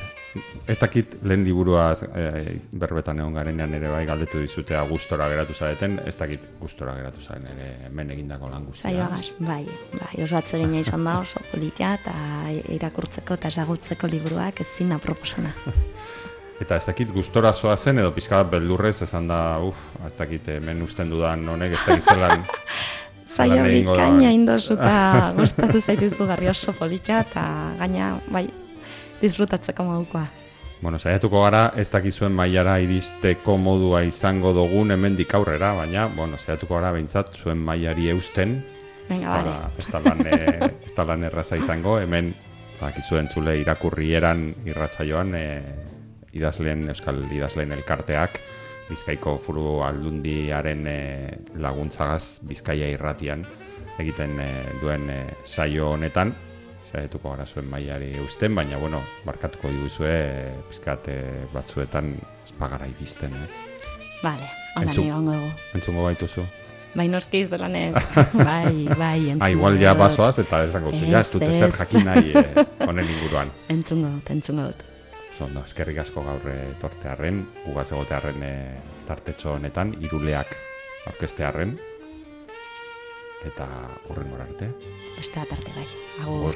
ez dakit lehen liburua e, berbetan egon garenean ere bai galdetu dizutea gustora geratu zareten, ez dakit gustora geratu zaren ere hemen egindako lan guztia. Saioagaz, bai, bai, oso atsegina izan da oso politia eta irakurtzeko eta ezagutzeko liburuak ez zina proposena. Eta ez dakit gustora zoa zen edo pizka beldurrez esan da, uf, ez dakit hemen usten dudan honek ez dakit zelan. Da. bikaina indozu eta gustatu zaituztu garri oso politia eta gaina, bai, disfrutatzeko modukoa. Bueno, saiatuko gara, ez dakizuen mailara iristeko modua izango dugun hemendik aurrera, baina, bueno, saiatuko gara behintzat zuen mailari eusten, Venga, ez da, ez da lan, e, ez da lan erraza izango, hemen bakizuen zule irakurrieran irratzaioan e, idazleen, euskal idazleen elkarteak. Bizkaiko furu aldundiaren e, laguntzagaz Bizkaia irratian egiten e, duen e, saio honetan saiatuko gara zuen mailari eusten, baina bueno, barkatuko diguzue e, pizkat e, batzuetan espagara iristen, ez? Bale, hola Entzun. ni gongo dugu. Entzungo baituzu? Bai, noski ez delan ez. bai, bai, entzungo Ah, igual ja dut. bazoaz eta esango zu, ja, ez dute zer Ez, ez. jakin nahi e, honen inguruan. Entzungo dut, entzungo dut. Zondo, eskerrik asko gaur tortearren, ugaz egotearren e, tartetxo honetan, iruleak aurkestearren, eta horren arte. Beste atarte bai. Agur.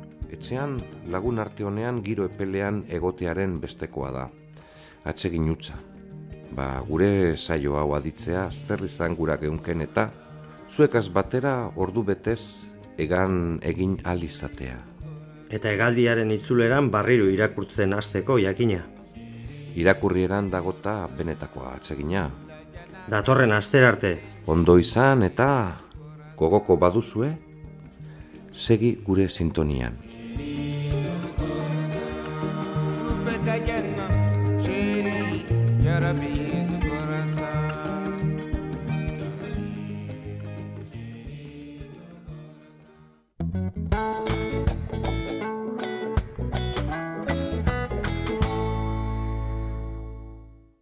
etxean lagun arte honean giro epelean egotearen bestekoa da. Atsegin utza. Ba, gure saio hau aditzea zer izan gura geunken eta zuekaz batera ordu betez egan egin alizatea. Eta hegaldiaren itzuleran barriro irakurtzen hasteko jakina. Irakurrieran dagota benetakoa atsegina. Datorren aster arte, Ondo izan eta gogoko baduzue, segi gure sintonian. شوفك جنة شيري يا ربي